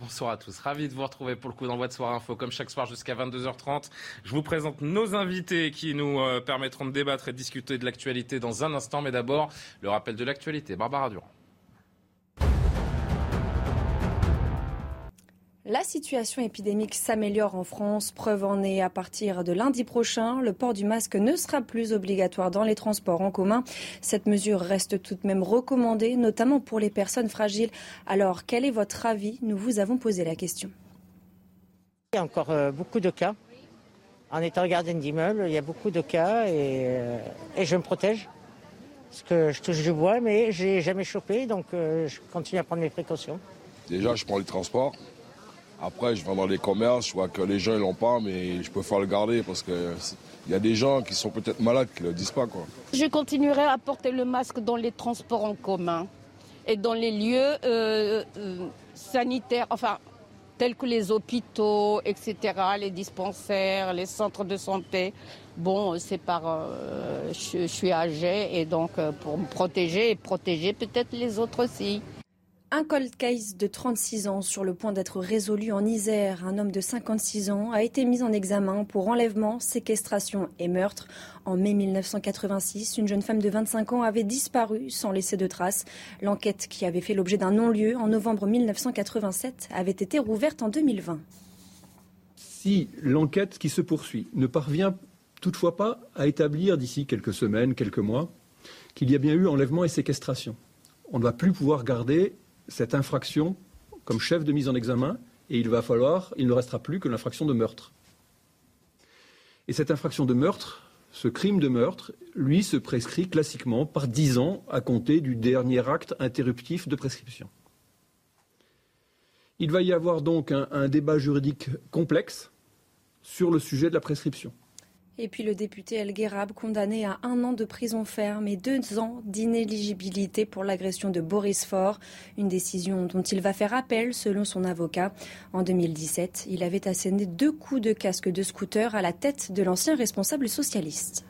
Bonsoir à tous, ravi de vous retrouver pour le coup d'envoi de Soir Info, comme chaque soir jusqu'à 22h30. Je vous présente nos invités qui nous euh, permettront de débattre et de discuter de l'actualité dans un instant, mais d'abord le rappel de l'actualité. Barbara Durand. La situation épidémique s'améliore en France. Preuve en est à partir de lundi prochain, le port du masque ne sera plus obligatoire dans les transports en commun. Cette mesure reste tout de même recommandée, notamment pour les personnes fragiles. Alors, quel est votre avis? Nous vous avons posé la question. Il y a encore euh, beaucoup de cas. En étant gardienne d'immeuble, il y a beaucoup de cas et, euh, et, je me protège. Parce que je touche du bois, mais je n'ai jamais chopé, donc euh, je continue à prendre mes précautions. Déjà, je prends les transports. Après, je vais dans les commerces, je vois que les gens ne l'ont pas, mais je préfère le garder parce qu'il y a des gens qui sont peut-être malades qui le disent pas. Quoi. Je continuerai à porter le masque dans les transports en commun et dans les lieux euh, euh, sanitaires, enfin, tels que les hôpitaux, etc., les dispensaires, les centres de santé. Bon, c'est par. Euh, je, je, suis âgée et donc pour me protéger et protéger peut-être les autres aussi. Un cold case de 36 ans sur le point d'être résolu en Isère. Un homme de 56 ans a été mis en examen pour enlèvement, séquestration et meurtre. En mai 1986, une jeune femme de 25 ans avait disparu sans laisser de traces. L'enquête qui avait fait l'objet d'un non-lieu en novembre 1987 avait été rouverte en 2020. Si l'enquête qui se poursuit ne parvient toutefois pas à établir d'ici quelques semaines, quelques mois, qu'il y a bien eu enlèvement et séquestration, on ne va plus pouvoir garder cette infraction comme chef de mise en examen et il va falloir, il ne restera plus que l'infraction de meurtre. Et cette infraction de meurtre, ce crime de meurtre, lui, se prescrit classiquement par 10 ans à compter du dernier acte interruptif de prescription. Il va y avoir donc un, un débat juridique complexe sur le sujet de la prescription. Et puis le député El Guérab, condamné à un an de prison ferme et deux ans d'inéligibilité pour l'agression de Boris Faure. Une décision dont il va faire appel selon son avocat. En 2017, il avait asséné deux coups de casque de scooter à la tête de l'ancien responsable socialiste.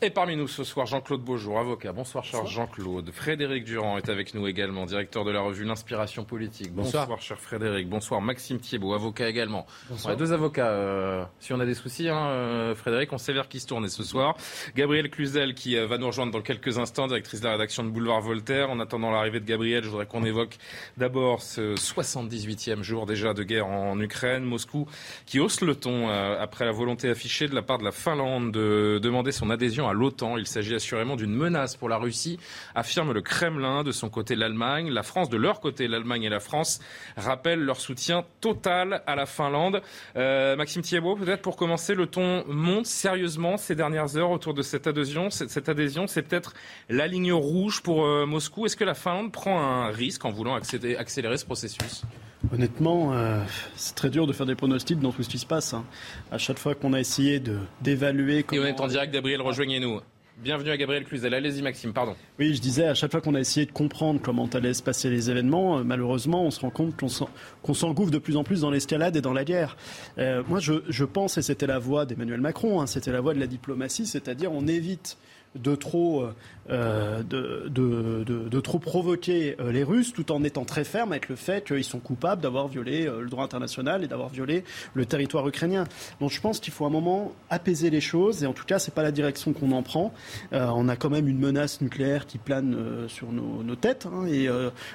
Et parmi nous ce soir, Jean-Claude Beaujour, avocat. Bonsoir, cher Jean-Claude. Frédéric Durand est avec nous également, directeur de la revue L'Inspiration Politique. Bonsoir. Bonsoir, cher Frédéric. Bonsoir, Maxime Thiebaud, avocat également. Bonsoir. On a deux avocats. Euh, si on a des soucis, hein, euh, Frédéric, on sait vers qui se tourner ce soir. Gabriel Cluzel, qui euh, va nous rejoindre dans quelques instants, directrice de la rédaction de Boulevard Voltaire. En attendant l'arrivée de Gabriel, je voudrais qu'on évoque d'abord ce 78e jour déjà de guerre en, Ukraine. Moscou qui hausse le ton après la volonté affichée de la part de la Finlande de demander son adhésion à l'OTAN. Il s'agit assurément d'une menace pour la Russie, affirme le Kremlin. De son côté, l'Allemagne. La France, de leur côté, l'Allemagne et la France rappellent leur soutien total à la Finlande. Euh, Maxime Thiebaud, peut-être pour commencer, le ton monte sérieusement ces dernières heures autour de cette adhésion. C'est peut-être la ligne rouge pour euh, Moscou. Est-ce que la Finlande prend un risque en voulant accélérer ce processus? Honnêtement, euh, c'est très dur de faire des pronostics dans tout ce qui se passe. Hein. À chaque fois qu'on a essayé d'évaluer... Comment... Et on est en direct, Gabriel, rejoignez-nous. Bienvenue à Gabriel Cluzel. Allez-y, Maxime, pardon. Oui, je disais, à chaque fois qu'on a essayé de comprendre comment allaient se passer les événements, euh, malheureusement, on se rend compte qu'on s'engouffre de plus en plus dans l'escalade et dans la guerre. Euh, moi, je, je, pense, et c'était la voie d'Emmanuel Macron, hein, c'était la voie de la diplomatie, c'est-à-dire on évite de trop, euh, de, trop provoquer euh, les Russes tout en étant très ferme avec le fait qu'ils sont coupables d'avoir violé euh, le droit international et d'avoir violé le territoire ukrainien. Donc je pense qu'il faut un moment apaiser les choses et en tout cas c'est pas la direction qu'on en prend. On a quand même une menace nucléaire qui plane sur nos, nos têtes hein, et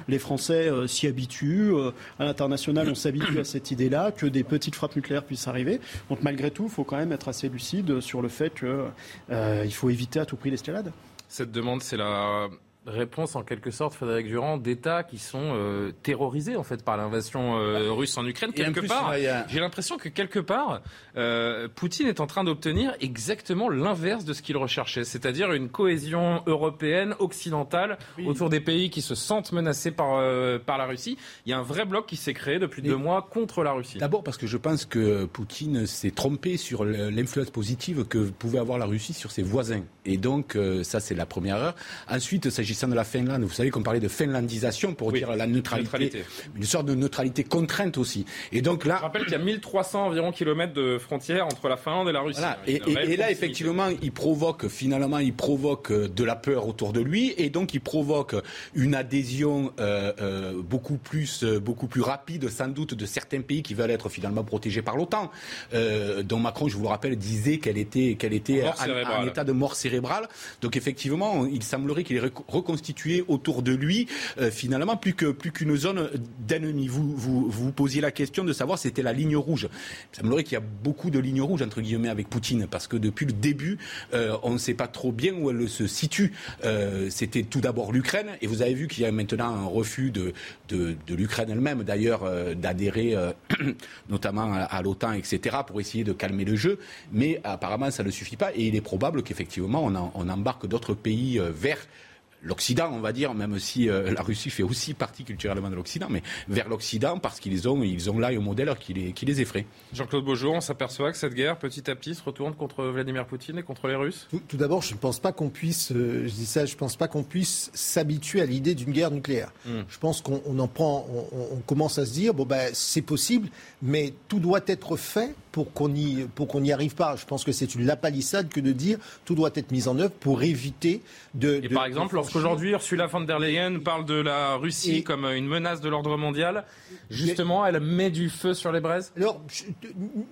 les Français s'y habituent. à l'international on s'habitue à cette idée-là que des petites frappes nucléaires puissent arriver. Donc malgré tout il faut quand même être assez lucide sur le fait qu'il faut éviter à tout prix l'escalade. Cette demande, c'est la réponse en quelque sorte, Frédéric Durand, d'États qui sont euh, terrorisés en fait par l'invasion euh, russe en Ukraine. Quelque plus, part, a... j'ai l'impression que quelque part, euh, Poutine est en train d'obtenir exactement l'inverse de ce qu'il recherchait, c'est-à-dire une cohésion européenne occidentale oui. autour des pays qui se sentent menacés par euh, par la Russie. Il y a un vrai bloc qui s'est créé depuis deux mois contre la Russie. D'abord parce que je pense que Poutine s'est trompé sur l'influence positive que pouvait avoir la Russie sur ses voisins, et donc euh, ça c'est la première erreur. Ensuite, s'agit s'agissant de la Finlande, vous savez qu'on parlait de finlandisation pour dire la neutralité, une sorte de neutralité contrainte aussi. Et donc là, je rappelle qu'il y a 1300 environ kilomètres de frontières entre la Finlande et la Russie. Et, là, effectivement, il provoque finalement, il provoque euh, de la peur autour de lui, et donc il provoque une adhésion euh, euh, beaucoup plus, beaucoup plus rapide, sans doute, de certains pays qui veulent être finalement protégés par l'OTAN. dont Macron, je vous le rappelle, disait qu'elle était, qu'elle était en, état de mort cérébrale. Donc effectivement, il semblerait qu'il est reconstitué autour de lui, finalement, plus que plus qu'une zone d'ennemis. Vous, vous vous posiez la question de savoir c'était la ligne rouge. Il semblerait qu'il y a beaucoup de lignes rouges entre guillemets avec Poutine, parce que depuis le début, euh, on ne sait pas trop bien où elle se situe. Euh, c'était tout d'abord l'Ukraine, et vous avez vu qu'il y a maintenant un refus de, de, l'Ukraine elle-même, d'ailleurs, euh, d'adhérer notamment à, l'OTAN, etc., pour essayer de calmer le jeu. Mais apparemment, ça ne suffit pas, et il est probable qu'effectivement, on, on embarque d'autres pays vers l'Occident, on va dire, même si euh, la Russie fait aussi partie culturellement de l'Occident, mais vers l'Occident parce qu'ils ont, ils ont là un modèle qui les, qui les effraie. Jean-Claude Beaujour, on s'aperçoit que cette guerre, petit à petit, se retourne contre Vladimir Poutine et contre les Russes? Tout, d'abord, je ne pense pas qu'on puisse, euh, je dis ça, je pense pas qu'on puisse s'habituer à l'idée d'une guerre nucléaire. Hmm. Je pense qu'on en prend, on, commence à se dire, bon ben c'est possible, mais tout doit être fait pour qu'on y, pour qu'on n'y arrive pas. Je pense que c'est une lapalissade que de dire tout doit être mis en œuvre pour éviter de. Et par exemple, lorsqu'aujourd'hui Ursula von der Leyen parle de la Russie comme une menace de l'ordre mondial, justement, elle met du feu sur les braises? Alors,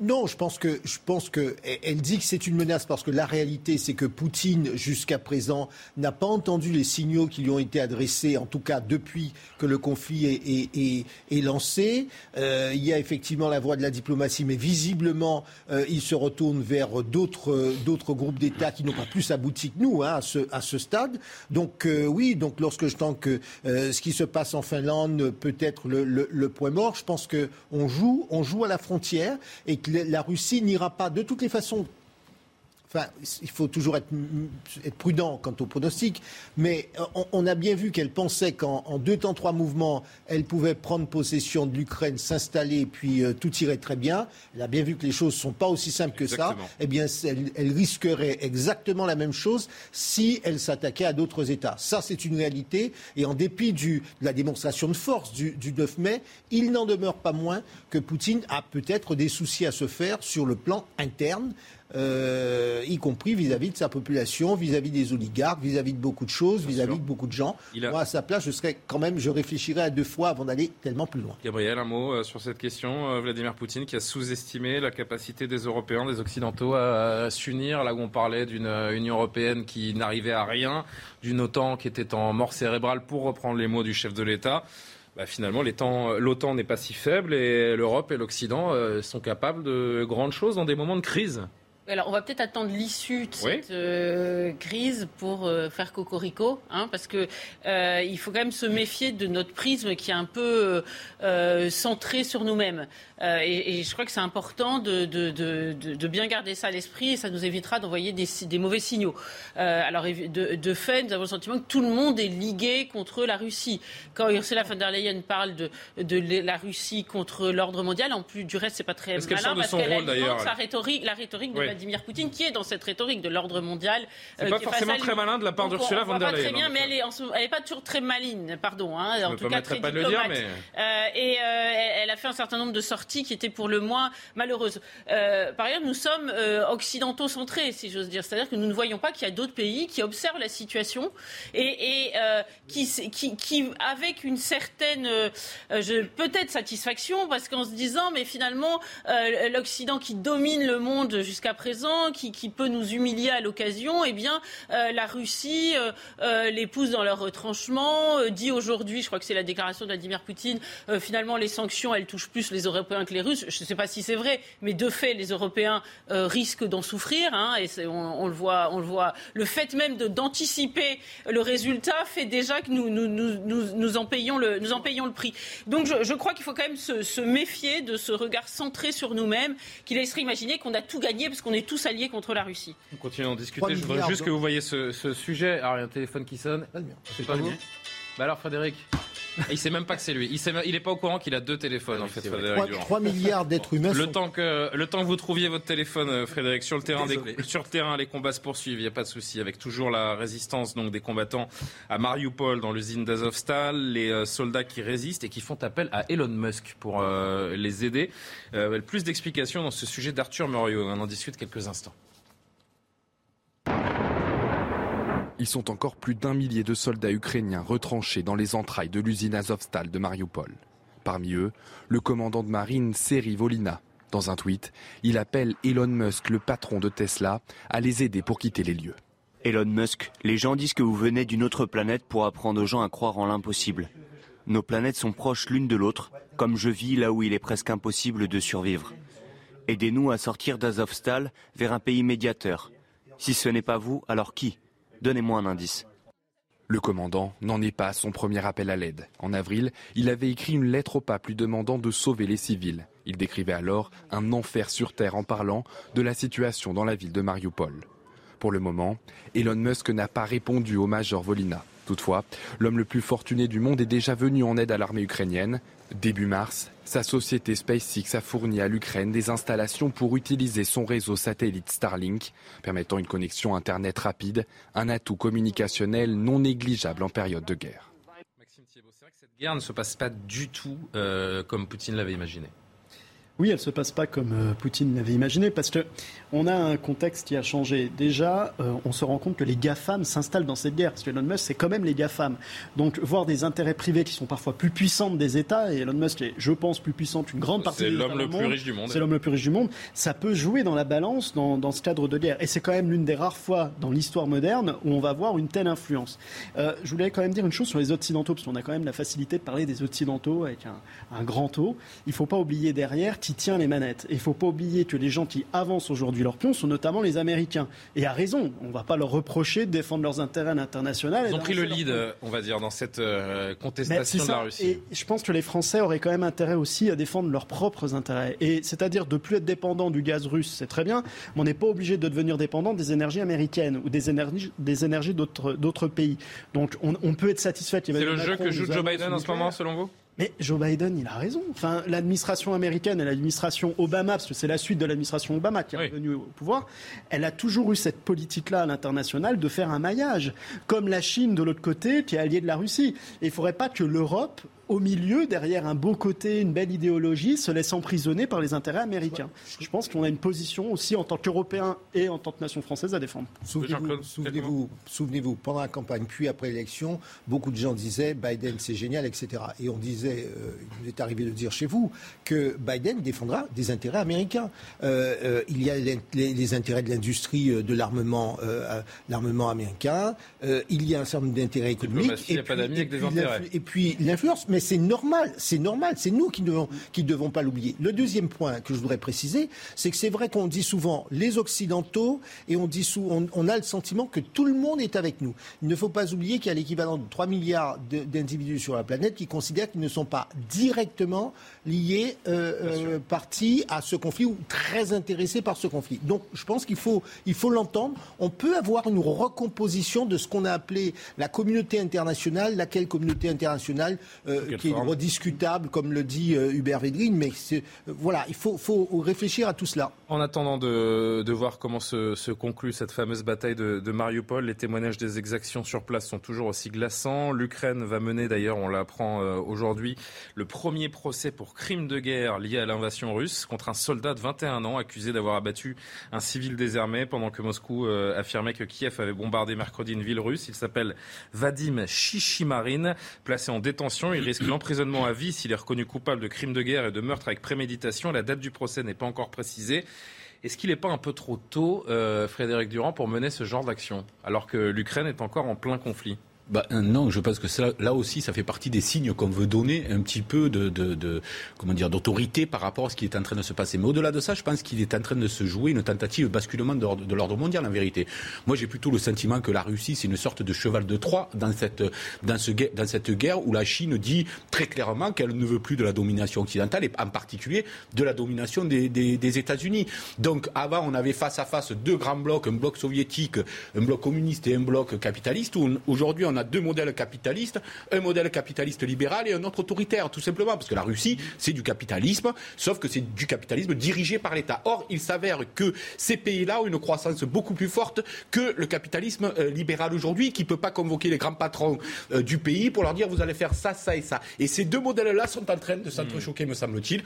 non, je pense que je pense que elle dit que c'est une menace parce que la réalité, c'est que Poutine, jusqu'à présent, n'a pas entendu les signaux qui lui ont été adressés, en tout cas depuis que le conflit est, est, lancé. Euh, il y a effectivement la voie de la diplomatie, mais visiblement euh, il se retourne vers d'autres d'autres groupes d'États qui n'ont pas plus abouti que nous hein, à, ce, à ce stade. Donc oui, donc lorsque je tente que euh, ce qui se passe en Finlande peut être le, le, point mort, je pense qu'on joue, on joue à la frontière et que la Russie n'ira pas de toutes les façons Enfin, il faut toujours être, prudent quant au pronostic, mais on, a bien vu qu'elle pensait qu'en deux temps, trois mouvements, elle pouvait prendre possession de l'Ukraine, s'installer, puis euh, tout irait très bien. Elle a bien vu que les choses ne sont pas aussi simples que ça. Eh bien, elle, risquerait exactement la même chose si elle s'attaquait à d'autres États. Ça, c'est une réalité. Et en dépit de la démonstration de force du, du 9 mai, il n'en demeure pas moins que Poutine a peut-être des soucis à se faire sur le plan interne. Euh, y compris vis-à-vis de sa population, vis-à-vis des oligarques, vis-à-vis de beaucoup de choses, vis-à-vis de beaucoup de gens. Moi, à sa place, je serais quand même, je réfléchirais à deux fois avant d'aller tellement plus loin. Gabriel, un mot euh, sur cette question. Euh, Vladimir Poutine qui a sous-estimé la capacité des Européens, des Occidentaux à, s'unir, là où on parlait d'une Union européenne qui n'arrivait à rien, d'une OTAN qui était en mort cérébrale, pour reprendre les mots du chef de l'État. Bah, finalement, l'OTAN n'est pas si faible et l'Europe et l'Occident sont capables de grandes choses dans des moments de crise. Alors, on va peut-être attendre l'issue de cette euh, crise pour euh, faire cocorico, hein, parce que euh, il faut quand même se méfier de notre prisme qui est un peu centré sur nous-mêmes. Et, je crois que c'est important de, bien garder ça à l'esprit, et ça nous évitera d'envoyer des, mauvais signaux. alors, de, fait, nous avons le sentiment que tout le monde est ligué contre la Russie. Quand Ursula von der Leyen parle de, la Russie contre l'ordre mondial, en plus du reste, c'est pas très malin parce qu'elle sa rhétorique, la rhétorique de Vladimir Poutine, qui est dans cette rhétorique de l'ordre mondial. C'est euh, pas forcément très malin de la part d'Ursula von der Leyen. Très bien, mais elle est, pas toujours très maligne, pardon. Hein, en tout cas, très pas diplomate. Le dire, mais... Euh, et euh, elle a fait un certain nombre de sorties qui étaient pour le moins malheureuses. par ailleurs, nous sommes occidentaux centrés, si j'ose dire. C'est-à-dire que nous ne voyons pas qu'il y a d'autres pays qui observent la situation et, qui, qui, qui, avec une certaine, peut-être satisfaction, parce qu'en se disant, mais finalement, l'Occident qui domine le monde jusqu'à présent, qui, peut nous humilier à l'occasion, eh bien, euh, la Russie euh, euh, les pousse dans leur retranchement, dit aujourd'hui, je crois que c'est la déclaration de Vladimir Poutine, finalement, les sanctions, elles touchent plus les Européens que les Russes. Je ne sais pas si c'est vrai, mais de fait, les Européens risquent d'en souffrir, hein, et on, le voit, on le voit. Le fait même d'anticiper le résultat fait déjà que nous, nous, en, payons le, nous en payons le prix. Donc, je, crois qu'il faut quand même se, se, méfier de ce regard centré sur nous-mêmes, qui laisserait imaginer qu'on a tout gagné parce qu'on on est tous alliés contre la Russie. On continue à en discuter. Je voudrais juste que vous voyez ce, sujet. Alors, il y a un téléphone qui sonne. C'est pas vous Bah alors, Frédéric Il sait même pas que c'est lui. Il n'est pas au courant qu'il a deux téléphones, en fait, 3, milliards d'êtres humains. Le, temps que, le temps que vous trouviez votre téléphone, euh, Frédéric, sur le terrain, sur le terrain les combats se poursuivent, il n'y a pas de souci. Avec toujours la résistance donc, des combattants à Mariupol, dans l'usine d'Azovstal, les euh, soldats qui résistent et qui font appel à Elon Musk pour euh, les aider. plus d'explications dans ce sujet d'Arthur Muriot. On en discute quelques instants. Ils sont encore plus d'un millier de soldats ukrainiens retranchés dans les entrailles de l'usine Azovstal de Mariupol. Parmi eux, le commandant de marine Seri Volina. Dans un tweet, il appelle Elon Musk, le patron de Tesla, à les aider pour quitter les lieux. Elon Musk, les gens disent que vous venez d'une autre planète pour apprendre aux gens à croire en l'impossible. Nos planètes sont proches l'une de l'autre, comme je vis là où il est presque impossible de survivre. Aidez-nous à sortir d'Azovstal vers un pays médiateur. Si ce n'est pas vous, alors qui? Donnez-moi un indice. Le commandant n'en est pas à son premier appel à l'aide. En avril, il avait écrit une lettre au pape lui demandant de sauver les civils. Il décrivait alors un enfer sur Terre en parlant de la situation dans la ville de Mariupol. Pour le moment, Elon Musk n'a pas répondu au major Volina. Toutefois, l'homme le plus fortuné du monde est déjà venu en aide à l'armée ukrainienne. Début mars, sa société SpaceX a fourni à l'Ukraine des installations pour utiliser son réseau satellite Starlink, permettant une connexion Internet rapide, un atout communicationnel non négligeable en période de guerre. Maxime Thiebaud, c'est vrai que cette guerre ne se passe pas du tout euh, comme Poutine l'avait imaginé. Oui, elle ne se passe pas comme euh, Poutine l'avait imaginé, parce que on a un contexte qui a changé. Déjà, euh, on se rend compte que les GAFAM s'installent dans cette guerre, parce que Elon Musk, c'est quand même les GAFAM. Donc, voir des intérêts privés qui sont parfois plus puissants des États, et Elon Musk est, je pense, plus puissant qu'une grande partie des États. C'est l'homme le plus riche du monde. C'est l'homme le plus riche du monde. Ça peut jouer dans la balance dans, dans ce cadre de guerre. Et c'est quand même l'une des rares fois dans l'histoire moderne où on va voir une telle influence. Euh, je voulais quand même dire une chose sur les Occidentaux, parce qu'on a quand même la facilité de parler des Occidentaux avec un, un grand O. Il ne faut pas oublier derrière qui tient les manettes. Et il ne faut pas oublier que les gens qui avancent aujourd'hui leur pion sont notamment les Américains. Et à raison, on ne va pas leur reprocher de défendre leurs intérêts à l'international. Ils ont pris le lead, on va dire, dans cette euh, contestation de la Russie. Et je pense que les Français auraient quand même intérêt aussi à défendre leurs propres intérêts. Et c'est-à-dire de plus être dépendant du gaz russe, c'est très bien, mais on n'est pas obligé de devenir dépendant des énergies américaines ou des énergies, des énergies d'autres pays. Donc on, on peut être satisfait. C'est le jeu que joue Joe Biden en ce moment, selon vous? Mais Joe Biden, il a raison. Enfin, l'administration américaine et l'administration Obama, parce que c'est la suite de l'administration Obama qui est revenue au pouvoir, elle a toujours eu cette politique-là à l'international de faire un maillage, comme la Chine de l'autre côté, qui est alliée de la Russie. Et il ne faudrait pas que l'Europe au milieu, derrière un beau côté, une belle idéologie, se laisse emprisonner par les intérêts américains. Je pense qu'on a une position aussi en tant qu'Européens et en tant que nation française à défendre. Souvenez-vous, souvenez-vous, pendant la campagne, puis après l'élection, beaucoup de gens disaient Biden c'est génial, etc. Et on disait, euh, il est arrivé de dire chez vous, que Biden défendra des intérêts américains. Euh, euh, il y a les, intérêts de l'industrie de l'armement, l'armement américain. il y a un certain nombre d'intérêts économiques. Et, puis, et, puis, et puis l'influence. Mais c'est normal, c'est normal, c'est nous qui ne devons, pas l'oublier. Le deuxième point que je voudrais préciser, c'est que c'est vrai qu'on dit souvent les Occidentaux et on, on, a le sentiment que tout le monde est avec nous. Il ne faut pas oublier qu'il y a l'équivalent de 3 milliards d'individus sur la planète qui considèrent qu'ils ne sont pas directement liés, euh, euh, partis à ce conflit ou très intéressés par ce conflit. Donc je pense qu'il faut il faut l'entendre. On peut avoir une recomposition de ce qu'on a appelé la communauté internationale, laquelle communauté internationale euh, qui est rediscutable, comme le dit euh, Hubert Védrine, mais voilà, il faut, faut, réfléchir à tout cela. En attendant de, de voir comment se, se, conclut cette fameuse bataille de, de, Mariupol, les témoignages des exactions sur place sont toujours aussi glaçants. L'Ukraine va mener, d'ailleurs, on l'apprend aujourd'hui, le premier procès pour crime de guerre lié à l'invasion russe contre un soldat de 21 ans accusé d'avoir abattu un civil désarmé pendant que Moscou affirmait que Kiev avait bombardé mercredi une ville russe. Il s'appelle Vadim Chichimarin, placé en détention. Il risque l'emprisonnement à vie s'il est reconnu coupable de crimes de guerre et de meurtre avec préméditation. La date du procès n'est pas encore précisée. Est-ce qu'il n'est pas un peu trop tôt, euh, Frédéric Durand, pour mener ce genre d'action, alors que l'Ukraine est encore en plein conflit? Bah, non, je pense que là aussi, ça fait partie des signes qu'on veut donner un petit peu de, comment dire, d'autorité par rapport à ce qui est en train de se passer. Mais au-delà de ça, je pense qu'il est en train de se jouer une tentative de basculement de l'ordre mondial, en vérité. Moi, j'ai plutôt le sentiment que la Russie, c'est une sorte de cheval de Troie dans cette, dans, ce, dans cette guerre où la Chine dit très clairement qu'elle ne veut plus de la domination occidentale et en particulier de la domination des, des États-Unis. Donc, avant, on avait face à face deux grands blocs, un bloc soviétique, un bloc communiste et un bloc capitaliste. Aujourd'hui, on a a deux modèles capitalistes, un modèle capitaliste libéral et un autre autoritaire, tout simplement, parce que la Russie, c'est du capitalisme, sauf que c'est du capitalisme dirigé par l'État. Or, il s'avère que ces pays-là ont une croissance beaucoup plus forte que le capitalisme euh, libéral aujourd'hui, qui ne peut pas convoquer les grands patrons euh, du pays pour leur dire vous allez faire ça, ça et ça. Et ces deux modèles-là sont en train de s'entrechoquer, me semble-t-il.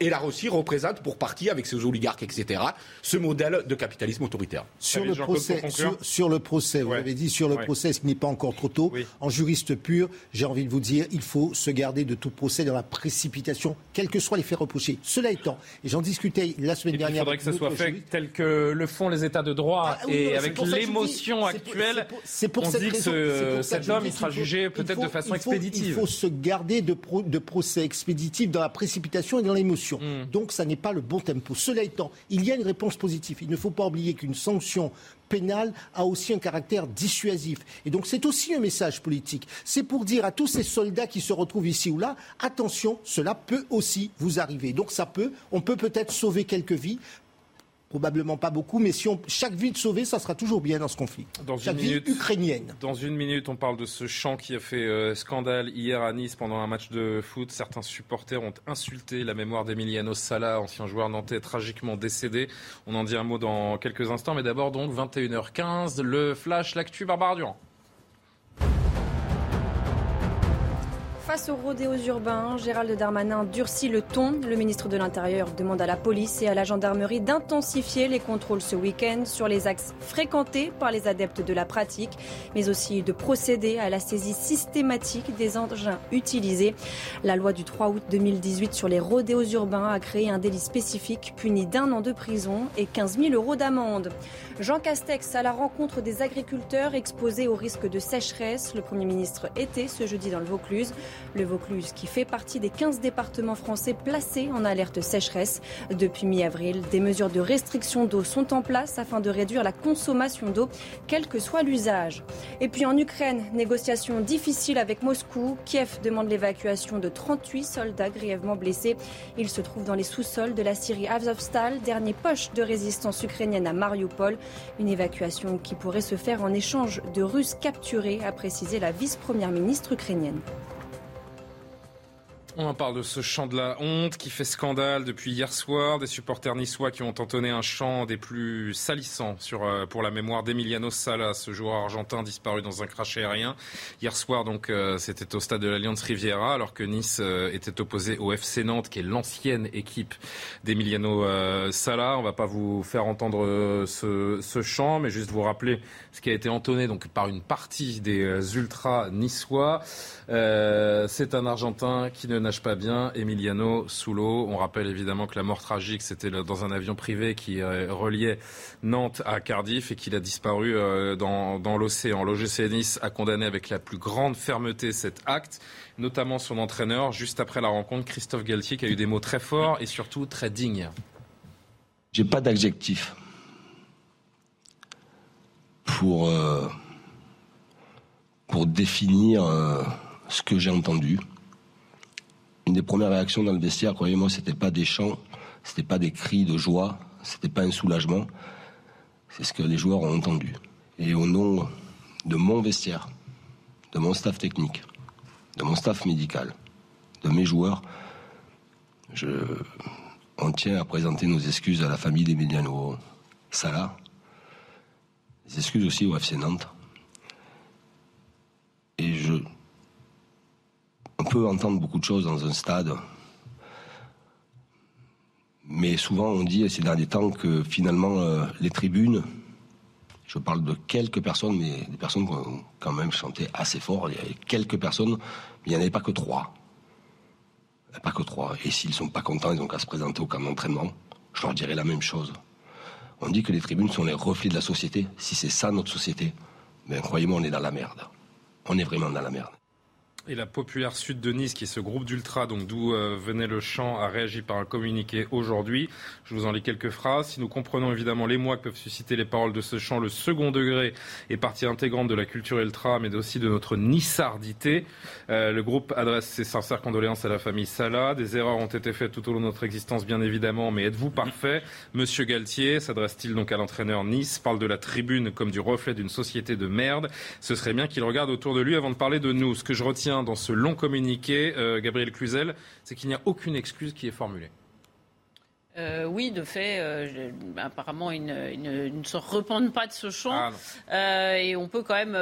Et la Russie représente pour partie, avec ses oligarques, etc., ce modèle de capitalisme autoritaire. Sur le, procès, sur, le procès, vous avez dit sur le procès, ce qui n'est pas encore trop tôt. En juriste pur, j'ai envie de vous dire, il faut se garder de tout procès dans la précipitation, quels que soient les faits reprochés. Cela étant, et j'en discutais la semaine dernière que ce soit fait tel que le font les États de droit ah et avec l'émotion actuelle, c'est pour, on dit que cet homme il sera jugé peut-être de façon expéditive. Il faut se garder de, de procès expéditifs dans la précipitation et dans l'émotion. Hmm. Donc ça n'est pas le bon tempo. Cela étant, il y a une réponse positive. Il ne faut pas oublier qu'une sanction pénale a aussi un caractère dissuasif. Et donc c'est aussi un message politique. C'est pour dire à tous ces soldats qui se retrouvent ici ou là, attention, cela peut aussi vous arriver. Donc ça peut, on peut peut-être sauver quelques vies Probablement pas beaucoup, mais si on, chaque vie de sauvée, ça sera toujours bien dans ce conflit. Dans chaque une minute, ukrainienne. Dans une minute, on parle de ce chant qui a fait euh, scandale hier à Nice pendant un match de foot. Certains supporters ont insulté la mémoire d'Emiliano Sala, ancien joueur nantais tragiquement décédé. On en dit un mot dans quelques instants, mais d'abord donc 21h15, le flash, l'actu Barbara Durand. Face aux rodéos urbains, Gérald Darmanin durcit le ton. Le ministre de l'Intérieur demande à la police et à la gendarmerie d'intensifier les contrôles ce week-end sur les axes fréquentés par les adeptes de la pratique, mais aussi de procéder à la saisie systématique des engins utilisés. La loi du 3 août 2018 sur les rodéos urbains a créé un délit spécifique puni d'un an de prison et 15 000 euros d'amende. Jean Castex à la rencontre des agriculteurs exposés au risque de sécheresse. Le Premier ministre était ce jeudi dans le Vaucluse. Le Vaucluse qui fait partie des 15 départements français placés en alerte sécheresse. Depuis mi-avril, des mesures de restriction d'eau sont en place afin de réduire la consommation d'eau, quel que soit l'usage. Et puis en Ukraine, négociation difficile avec Moscou. Kiev demande l'évacuation de 38 soldats grièvement blessés. Ils se trouvent dans les sous-sols de la Syrie Azovstal, dernier poche de résistance ukrainienne à Mariupol. Une évacuation qui pourrait se faire en échange de Russes capturés, a précisé la vice-première ministre ukrainienne. On en parle de ce chant de la honte qui fait scandale depuis hier soir. Des supporters niçois qui ont entonné un chant des plus salissants sur, euh, pour la mémoire d'Emiliano Sala, ce joueur argentin disparu dans un crash aérien. Hier soir, donc, euh, c'était au stade de l'Alliance Riviera, alors que Nice euh, était opposé au FC Nantes, qui est l'ancienne équipe d'Emiliano Sala. On va pas vous faire entendre ce, ce, chant, mais juste vous rappeler ce qui a été entonné donc par une partie des ultras niçois. C'est un Argentin qui ne pas bien, Emiliano sous l'eau. On rappelle évidemment que la mort tragique, c'était dans un avion privé qui euh, reliait Nantes à Cardiff et qu'il a disparu euh, dans, dans l'océan. L'OGC Nice a condamné avec la plus grande fermeté cet acte, notamment son entraîneur, juste après la rencontre, Christophe Galtier, qui a eu des mots très forts et surtout très dignes. J'ai pas d'adjectif pour, euh, pour définir ce que j'ai entendu une des premières réactions dans le vestiaire, croyez-moi, c'était pas des chants, c'était pas des cris de joie, c'était pas un soulagement. C'est ce que les joueurs ont entendu. Et au nom de mon vestiaire, de mon staff technique, de mon staff médical, de mes joueurs, je, on tient à présenter nos excuses à la famille d'Emiliano Sala, des excuses aussi au FC Nantes. Et je, on peut entendre beaucoup de choses dans un stade, mais souvent on dit ces derniers temps que finalement euh, les tribunes, je parle de quelques personnes, mais des personnes qui ont quand même chanté assez fort, il y avait quelques personnes, mais il n'y en avait pas que trois. Pas que trois. Et s'ils ne sont pas contents, ils n'ont qu'à se présenter au camp d'entraînement. Je leur dirais la même chose. On dit que les tribunes sont les reflets de la société. Si c'est ça notre société, ben croyez-moi, on est dans la merde. On est vraiment dans la merde. Et la populaire sud de Nice, qui est ce groupe d'ultra, donc d'où euh, venait le chant, a réagi par un communiqué aujourd'hui. Je vous en lis quelques phrases. Si nous comprenons évidemment les mois que peuvent susciter les paroles de ce chant, le second degré est partie intégrante de la culture ultra, mais aussi de notre nissardité. Euh, le groupe adresse ses sincères condoléances à la famille Salah. Des erreurs ont été faites tout au long de notre existence, bien évidemment, mais êtes-vous parfait? Monsieur Galtier s'adresse-t-il donc à l'entraîneur Nice, parle de la tribune comme du reflet d'une société de merde? Ce serait bien qu'il regarde autour de lui avant de parler de nous. Ce que je retiens dans ce long communiqué, euh, Gabriel Cluzel, c'est qu'il n'y a aucune excuse qui est formulée. Euh, oui, de fait, euh, apparemment, ils ne, se repentent pas de ce champ. Ah, et on peut quand même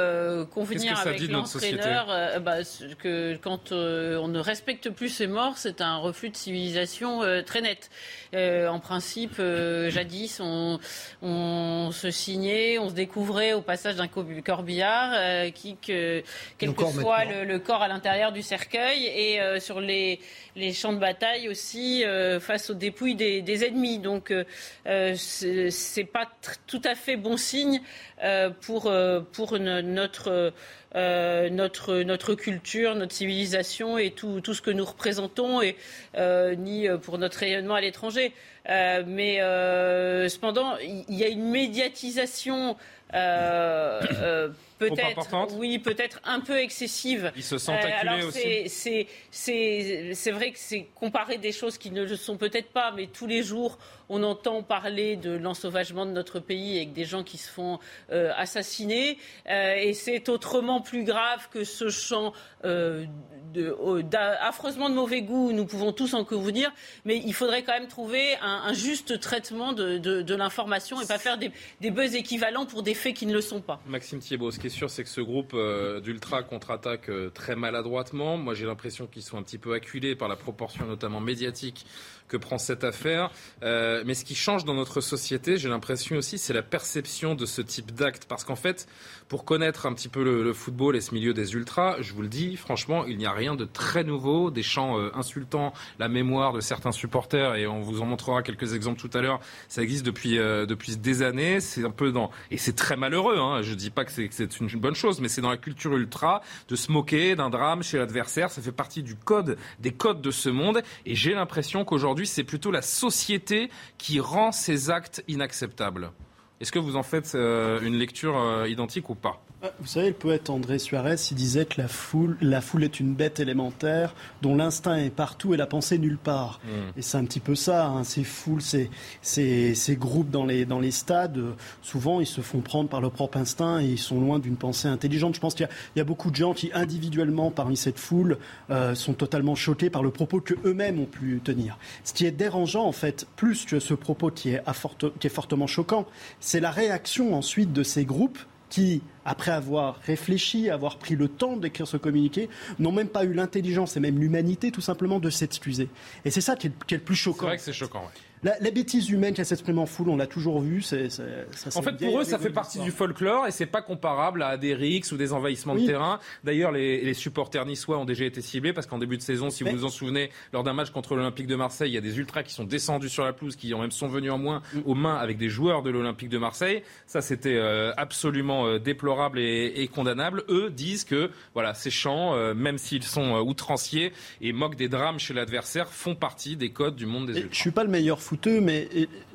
convenir avec l'entraîneur bah, que quand on ne respecte plus ses morts, c'est un refus de civilisation très net. en principe, jadis, on, on, se signait, on se découvrait au passage d'un corbillard, qui, que, quel que soit le, corps à l'intérieur du cercueil, et sur les, les, champs de bataille aussi, face aux dépouilles des des ennemis. Donc, euh, euh c'est pas tout à fait bon signe euh, pour, euh, pour notre, notre, notre culture, notre civilisation et tout, ce que nous représentons, ni pour notre rayonnement à l'étranger. mais cependant, il y a une médiatisation peut-être, oui, peut-être un peu excessive. Ils se sentent euh, acculés aussi. C'est vrai que c'est comparer des choses qui ne le sont peut-être pas, mais tous les jours, on entend parler de l'ensauvagement de notre pays avec des gens qui se font euh, assassiner. Euh, et c'est autrement plus grave que ce chant euh, affreusement de mauvais goût, nous pouvons tous en convenir, mais il faudrait quand même trouver un, juste traitement de, l'information et pas faire des, buzz équivalents pour des faits qui ne le sont pas. Maxime Thiebaud, ce qui est sûr, c'est que ce groupe d'ultra contre-attaque très maladroitement. Moi, j'ai l'impression qu'ils sont un petit peu acculés par la proportion notamment médiatique que prend cette affaire. Euh, mais ce qui change dans notre société, j'ai l'impression aussi, c'est la perception de ce type d'acte. Parce qu'en fait, pour connaître un petit peu le, football et ce milieu des ultras, je vous le dis, franchement, il n'y a rien de très nouveau. Des chants euh, insultant la mémoire de certains supporters, et on vous en montrera quelques exemples tout à l'heure. Ça existe depuis euh, depuis des années. C'est un peu dans et c'est très malheureux. Hein. Je dis pas que c'est une bonne chose, mais c'est dans la culture ultra de se moquer d'un drame chez l'adversaire. Ça fait partie du code des codes de ce monde. Et j'ai l'impression qu'aujourd'hui c'est plutôt la société qui rend ces actes inacceptables. Est-ce que vous en faites euh, une lecture euh, identique ou pas? Vous savez, le poète André Suarez, il disait que la foule, la foule est une bête élémentaire dont l'instinct est partout et la pensée nulle part. Hmm. Et c'est un petit peu ça, hein, ces foules, ces, ces, ces, groupes dans les, dans les stades, souvent ils se font prendre par leur propre instinct et ils sont loin d'une pensée intelligente. Je pense qu'il y, y, a beaucoup de gens qui, individuellement, parmi cette foule, euh, sont totalement choqués par le propos que eux-mêmes ont pu tenir. Ce qui est dérangeant, en fait, plus que ce propos qui est, à qui est fortement choquant, c'est la réaction ensuite de ces groupes qui, après avoir réfléchi, avoir pris le temps d'écrire ce communiqué, n'ont même pas eu l'intelligence et même l'humanité tout simplement de s'excuser. Et c'est ça qui est, le plus choquant. C'est vrai que c'est choquant. La, bêtise humaine qui s'exprime en foule, on l'a toujours vu. C'est, en fait, pour eux, ça fait partie du folklore et c'est pas comparable à des rixes ou des envahissements de terrain. D'ailleurs, les, supporters niçois ont déjà été ciblés parce qu'en début de saison, si vous vous en souvenez, lors d'un match contre l'Olympique de Marseille, il y a des ultras qui sont descendus sur la pelouse, qui ont même sont venus en moins mm. aux mains avec des joueurs de l'Olympique de Marseille. Ça, c'était euh, absolument euh, déplorable et, condamnable. Eux disent que voilà, ces chants, euh, même s'ils sont outranciers et moquent des drames chez l'adversaire, font partie des codes du monde des ultras. Je suis pas le meilleur fouteux, mais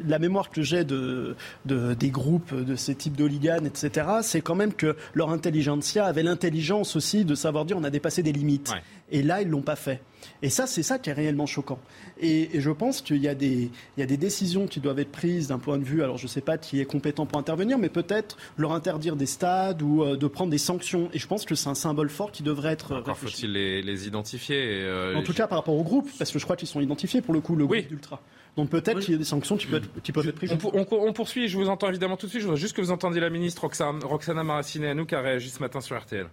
la mémoire que j'ai de, des groupes de ces types d'hooligans, etc., c'est quand même que leur intelligentsia avait l'intelligence aussi de savoir dire on a dépassé des limites. Et là, ils l'ont pas fait. Et ça, c'est ça qui est réellement choquant. Et, je pense qu'il y, a des, il y a des décisions qui doivent être prises d'un point de vue, alors je ne sais pas qui est compétent pour intervenir, mais peut-être leur interdire des stades ou euh, de prendre des sanctions. Et je pense que c'est un symbole fort qui devrait être. Encore faut-il les, identifier. Euh, en tout cas, par rapport au groupe, parce que je crois qu'ils sont identifiés pour le coup, le groupe d'Ultra. Donc peut-être qu'il y a des sanctions qui peuvent être, prises. On, poursuit, je vous entends évidemment tout de suite. Je voudrais juste que vous entendiez la ministre Roxana, Roxana Maracineanu qui a réagi ce matin sur RTL.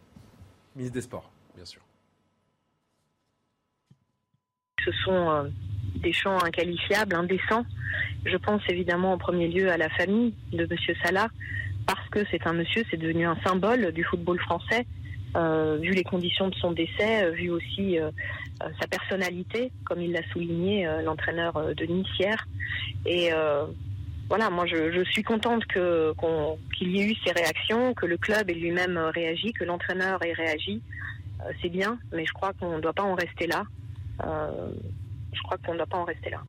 Ministre des Sports, bien sûr. Ce sont euh, des chants inqualifiables, indécents. Je pense évidemment en premier lieu à la famille de M. Salah, parce que c'est un monsieur, c'est devenu un symbole du football français. Euh, vu les conditions de son décès, euh, vu aussi sa personnalité, comme il l'a souligné l'entraîneur de Nice hier. Et voilà, moi je, suis contente qu'il y ait eu ces réactions, que le club ait lui-même réagi, que l'entraîneur ait réagi. c'est bien, mais je crois qu'on ne doit pas en rester là. je crois qu'on ne doit pas en rester là.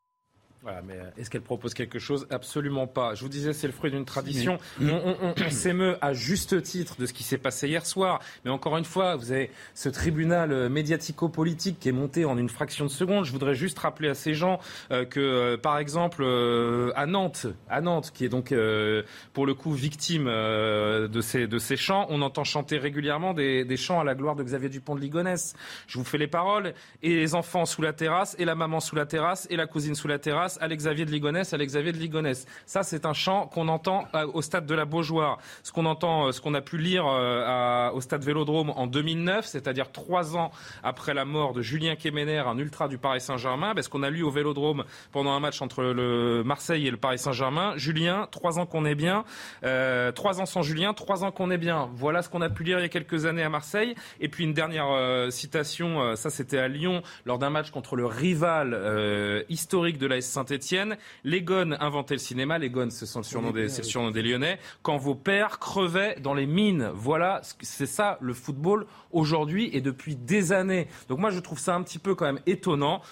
Voilà, mais euh, est-ce qu'elle propose quelque chose? Absolument pas. Je vous disais, c'est le fruit d'une tradition. On, s'émeut à juste titre de ce qui s'est passé hier soir. Mais encore une fois, vous avez ce tribunal euh, médiatico-politique qui est monté en une fraction de seconde. Je voudrais juste rappeler à ces gens euh, que, par exemple, à Nantes, à Nantes, qui est donc pour le coup victime de, ces, de ces chants, on entend chanter régulièrement des, des chants à la gloire de Xavier Dupont de Ligonnès. Je vous fais les paroles. Et les enfants sous la terrasse, et la maman sous la terrasse, et la cousine sous la terrasse Alex Xavier de Ligonnès, Alex Xavier de Ligonnès. Ça, c'est un chant qu'on entend euh, au stade de la Beaujoire. Ce qu'on entend, euh, ce qu'on a pu lire euh, au stade Vélodrome en 2009, c'est-à-dire trois ans après la mort de Julien Kemener, un ultra du Paris Saint-Germain, parce qu'on a lu au Vélodrome pendant un match entre le Marseille et le Paris Saint-Germain, Julien, trois ans qu'on est bien, trois ans sans Julien, trois ans qu'on est bien. Voilà ce qu'on a pu lire il y a quelques années à Marseille. Et puis une dernière citation, ça c'était à Lyon, lors d'un match contre le rival historique de la Saint-Etienne. Les Gones inventaient le cinéma. Les Gones, ce sont le surnom des, c'est le surnom des Lyonnais. Quand vos pères crevaient dans les mines. Voilà, c'est ça le football aujourd'hui et depuis des années. Donc moi, je trouve ça un petit peu quand même étonnant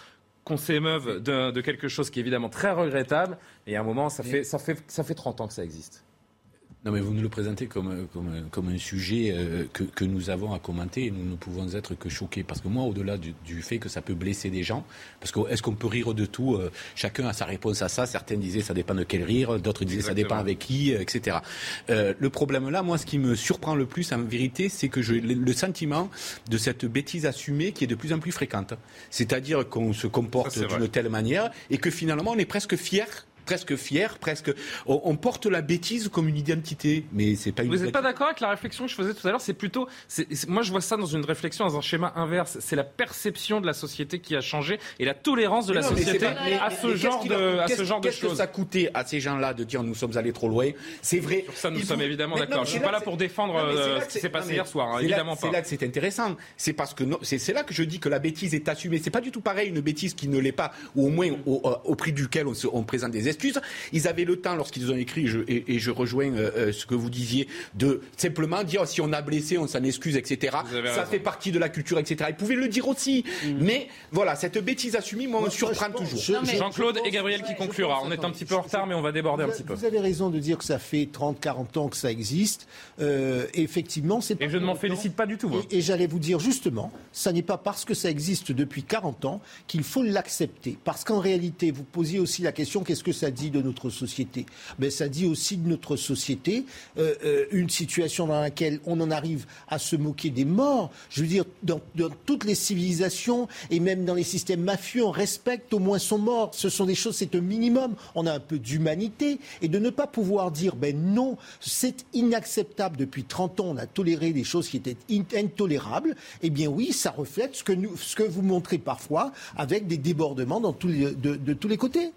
qu'on s'émeuve de, de, quelque chose qui est évidemment très regrettable. Et à un moment, ça fait, ça fait, ça fait 30 ans que ça existe. Non, mais vous nous le présentez comme, comme, un sujet euh, que, que, nous avons à commenter et nous ne pouvons être que choqués. Parce que moi, au-delà du, fait que ça peut blesser des gens, parce que est-ce qu'on peut rire de tout euh, Chacun a sa réponse à ça. Certains disaient ça dépend de quel rire, d'autres disaient ça dépend avec qui, euh, etc. le problème là, moi, ce qui me surprend le plus, en vérité, c'est que j'ai le sentiment de cette bêtise assumée qui est de plus en plus fréquente. C'est-à-dire qu'on se comporte d'une telle manière et que finalement, on est presque fier presque fier, presque. On, porte la bêtise comme une identité, mais c'est pas une. Vous n'êtes pas d'accord avec la réflexion que je faisais tout à l'heure? C'est plutôt, moi je vois ça dans une réflexion, dans un schéma inverse. C'est la perception de la société qui a changé et la tolérance de la société à ce genre de, à ce genre de choses. Qu'est-ce que ça coûtait à ces gens-là de dire nous sommes allés trop loin? C'est vrai. Sur ça, nous sommes évidemment d'accord. Je suis pas là pour défendre euh, ce qui s'est passé hier soir, hein, évidemment pas. C'est là que c'est intéressant. C'est parce que c'est là que je dis que la bêtise est assumée. C'est pas du tout pareil une bêtise qui ne l'est pas, ou au moins au, prix duquel on, on présente des excuses. Ils avaient le temps, lorsqu'ils ont écrit, et, je rejoins euh, euh, ce que vous disiez, de simplement dire si on a blessé, on s'en excuse, etc. Ça fait partie de la culture, etc. Ils pouvaient le dire aussi. Mm. Mais voilà, cette bêtise assumée, moi, me surprend toujours. Jean-Claude et Gabriel qui conclura. On est un petit peu en retard, mais on va déborder un petit peu. Vous avez raison de dire que ça fait 30, 40 ans que ça existe. Euh, effectivement, c'est Et je ne m'en félicite pas du tout. Et, et j'allais vous dire justement, ça n'est pas parce que ça existe depuis 40 ans qu'il faut l'accepter. Parce qu'en réalité, vous posiez aussi la question qu'est-ce que ça dit de notre société. Mais ça dit aussi de notre société euh, euh, une situation dans laquelle on en arrive à se moquer des morts. Je veux dire, dans, toutes les civilisations et même dans les systèmes mafieux, on respecte au moins son mort. Ce sont des choses, c'est un minimum. On a un peu d'humanité et de ne pas pouvoir dire, ben non, c'est inacceptable. Depuis 30 ans, on a toléré des choses qui étaient intolérables. Eh bien oui, ça reflète ce que, vous montrez parfois avec des débordements de tous les côtés.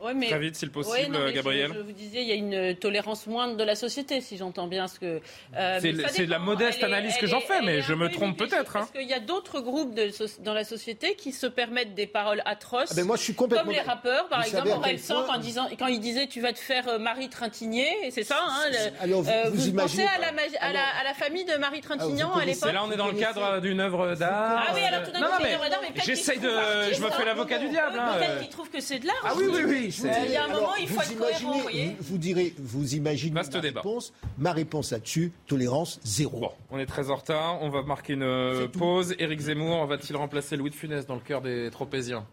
Très vite, s'il possible, Gabriel. Je, vous disais, il y a une tolérance moindre de la société, si j'entends bien ce que. Euh, c'est la modeste analyse que j'en fais, mais je me trompe peut-être. Hein. Parce qu'il y a d'autres groupes de, dans la société qui se permettent des paroles atroces. Ah, moi, je suis complètement... Comme les rappeurs, par exemple, Orelsan, quand, disant, quand il disait tu vas te faire euh, Marie Trintignant, c'est ça hein, Alors, vous, euh, vous, pensez à la, à, la, à la, famille de Marie Trintignant à l'époque? Là, on est dans le cadre d'une œuvre d'art. Ah oui, alors tout d'un coup, c'est une œuvre d'art, mais J'essaye de. Je me fais l'avocat du diable. Peut-être hein. qu'ils trouvent que c'est de l'art. Ah oui, oui, oui. Il y a un moment il faut vous être imaginez, vous, direz, vous imaginez ma réponse. Ma réponse là-dessus, tolérance zéro. Bon, on est très en retard. On va marquer une pause. Éric Zemmour va-t-il remplacer Louis de Funès dans le cœur des Tropéziens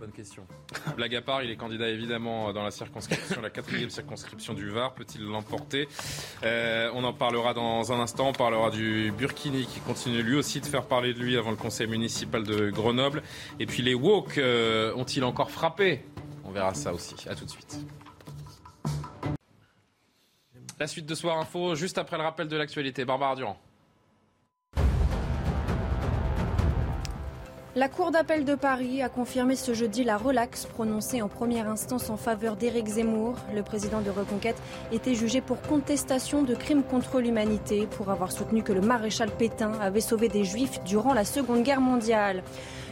Bonne question. Blague à part, il est candidat évidemment dans la circonscription, la quatrième circonscription du Var. Peut-il l'emporter? Euh, On en parlera dans un instant. On parlera du Burkini qui continue lui aussi de faire parler de lui avant le conseil municipal de Grenoble. Et puis les woke euh, ont-ils encore frappé? On verra ça aussi. À tout de suite. La suite de Soir Info, juste après le rappel de l'actualité. Barbara Durand. La Cour d'appel de Paris a confirmé ce jeudi la relaxe prononcée en première instance en faveur d'Éric Zemmour. Le président de Reconquête était jugé pour contestation de crimes contre l'humanité pour avoir soutenu que le maréchal Pétain avait sauvé des juifs durant la Seconde Guerre mondiale.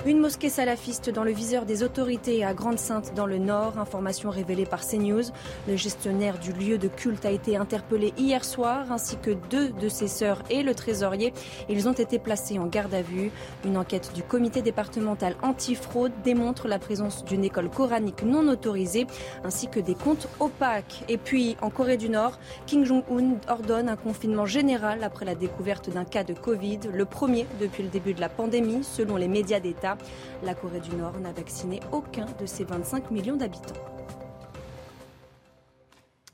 Une mosquée salafiste dans le viseur des autorités à Grande-Sainte dans le Nord. Information révélée par CNews. Le gestionnaire du lieu de culte a été interpellé hier soir, ainsi que deux de ses sœurs et le trésorier. Ils ont été placés en garde à vue. Une enquête du comité départemental antifraude démontre la présence d'une école coranique non autorisée, ainsi que des comptes opaques. Et puis, en Corée du Nord, Kim Jong-un ordonne un confinement général après la découverte d'un cas de Covid, le premier depuis le début de la pandémie, selon les médias d'État. La Corée du Nord n'a vacciné aucun de ses 25 millions d'habitants.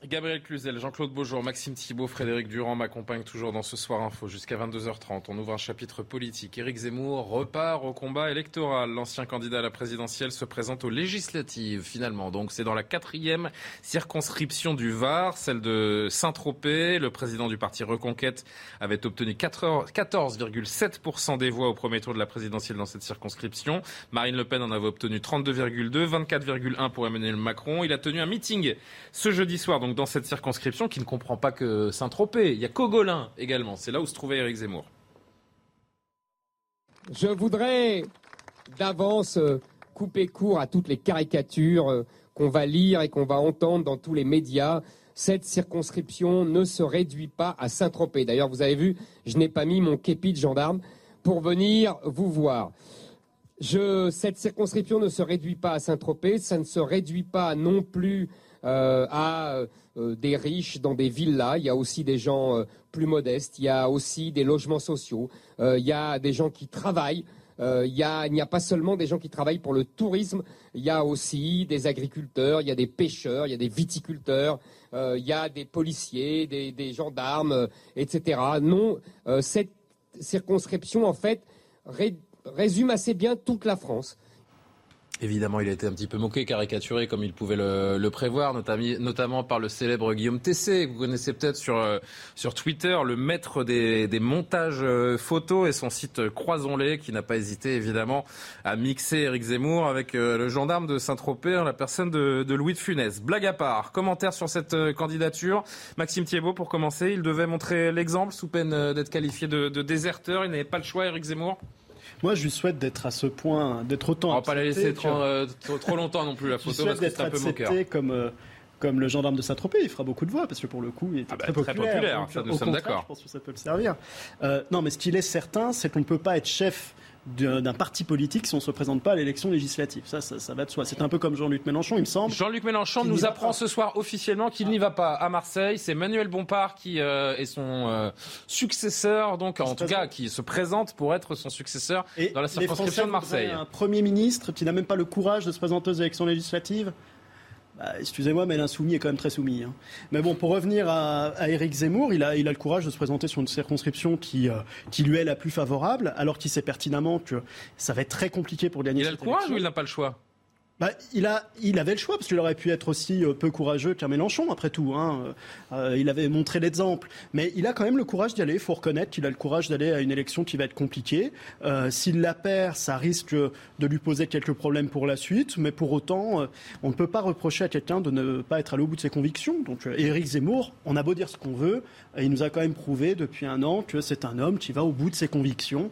Gabriel Cluzel, Jean-Claude Beaujour, Maxime Thibault, Frédéric Durand m'accompagnent toujours dans ce soir info jusqu'à 22h30. On ouvre un chapitre politique. Éric Zemmour repart au combat électoral. L'ancien candidat à la présidentielle se présente aux législatives finalement. Donc c'est dans la quatrième circonscription du Var, celle de Saint-Tropez. Le président du parti Reconquête avait obtenu 14,7% des voix au premier tour de la présidentielle dans cette circonscription. Marine Le Pen en avait obtenu 32,2, 24,1 pour Emmanuel Macron. Il a tenu un meeting ce jeudi soir dans cette circonscription qui ne comprend pas que Saint-Tropez. Il y a Cogolin également. C'est là où se trouvait Éric Zemmour. Je voudrais d'avance euh, couper court à toutes les caricatures euh, qu'on va lire et qu'on va entendre dans tous les médias. Cette circonscription ne se réduit pas à Saint-Tropez. D'ailleurs, vous avez vu, je n'ai pas mis mon képi de gendarme pour venir vous voir. Cette circonscription ne se réduit pas à Saint-Tropez, ça ne se réduit pas non plus euh, à des riches dans des villas. Il y a aussi des gens euh, plus modestes. Il y a aussi des logements sociaux. il y a des gens qui travaillent. il n'y a, pas seulement des gens qui travaillent pour le tourisme, il y a aussi des agriculteurs, il y a des pêcheurs, il y a des viticulteurs, il y a des policiers, des, gendarmes, etc. Non, cette circonscription, en fait, résume assez bien toute la France. Évidemment, il a été un petit peu moqué, caricaturé comme il pouvait le, prévoir, notamment, par le célèbre Guillaume Tessé, que vous connaissez peut-être sur, euh, sur Twitter, le maître des, montages euh, photos et son site Croisons-les, qui n'a pas hésité évidemment à mixer Eric Zemmour avec euh, le gendarme de Saint-Tropez, la personne de, Louis de Funès. Blague à part, commentaire sur cette candidature. Maxime Thiebaud, pour commencer, il devait montrer l'exemple sous peine d'être qualifié de déserteur. Il n'avait pas le choix, Eric Zemmour? Moi, je lui souhaite d'être à ce point, d'être autant. On va pas la laisser euh, trop, longtemps non plus la photo parce que c'est un peu moqueur. comme euh, comme le gendarme de Saint-Tropez, il fera beaucoup de voix parce que pour le coup, il est ah bah, très populaire. ça, nous sommes d'accord. Je pense que ça peut le servir. Euh, non, mais ce qu'il est certain, c'est qu'on ne peut pas être chef d'un parti politique si on ne se présente pas à l'élection législative. Ça, ça, va de soi. C'est un peu comme Jean-Luc Mélenchon, il me semble. Jean-Luc Mélenchon nous apprend ce soir officiellement qu'il n'y va pas à Marseille. C'est Manuel Bompard qui euh, est son euh, successeur, donc en tout cas qui se présente pour être son successeur dans la circonscription de Marseille. Un Premier ministre qui n'a même pas le courage de se présenter aux élections législatives excusez-moi, mais l'insoumis est quand même très soumis. Hein. Mais bon, pour revenir à, à Éric Zemmour, il a, il a le courage de se présenter sur une circonscription qui, euh, qui lui est la plus favorable, alors qu'il sait pertinemment que ça va être très compliqué pour gagner. Il a le courage ou il n'a pas le choix? Bah, il, a, il avait le choix, parce qu'il aurait pu être aussi euh, peu courageux qu'un Mélenchon, après tout. Hein. Euh, il avait montré l'exemple. Mais il a quand même le courage d'y aller. Il faut reconnaître qu'il a le courage d'aller à une élection qui va être compliquée. Euh, S'il la perd, ça risque de lui poser quelques problèmes pour la suite. Mais pour autant, euh, on ne peut pas reprocher à quelqu'un de ne pas être allé au bout de ses convictions. Donc Éric Zemmour, on a beau dire ce qu'on veut, il nous a quand même prouvé depuis un an que c'est un homme qui va au bout de ses convictions.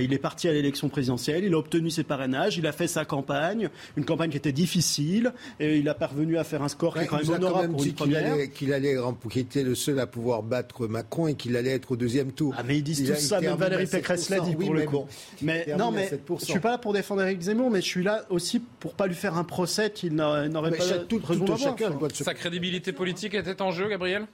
il est parti à l'élection présidentielle, il a obtenu ses parrainages, il a fait sa campagne, une campagne qui était difficile et il a parvenu à faire un score qui est quand même honorable pour une qu'il allait, qu'il allait, qu'il était le seul à pouvoir battre Macron et qu'il allait être au deuxième tour. Ah mais ils disent tout ça, même Valérie Pécresse l'a dit pour le coup. mais non, mais je suis pas là pour défendre Eric Zemmour, mais je suis là aussi pour pas lui faire un procès qu'il n'aurait pas tout, raison Sa crédibilité politique était en jeu, Gabriel?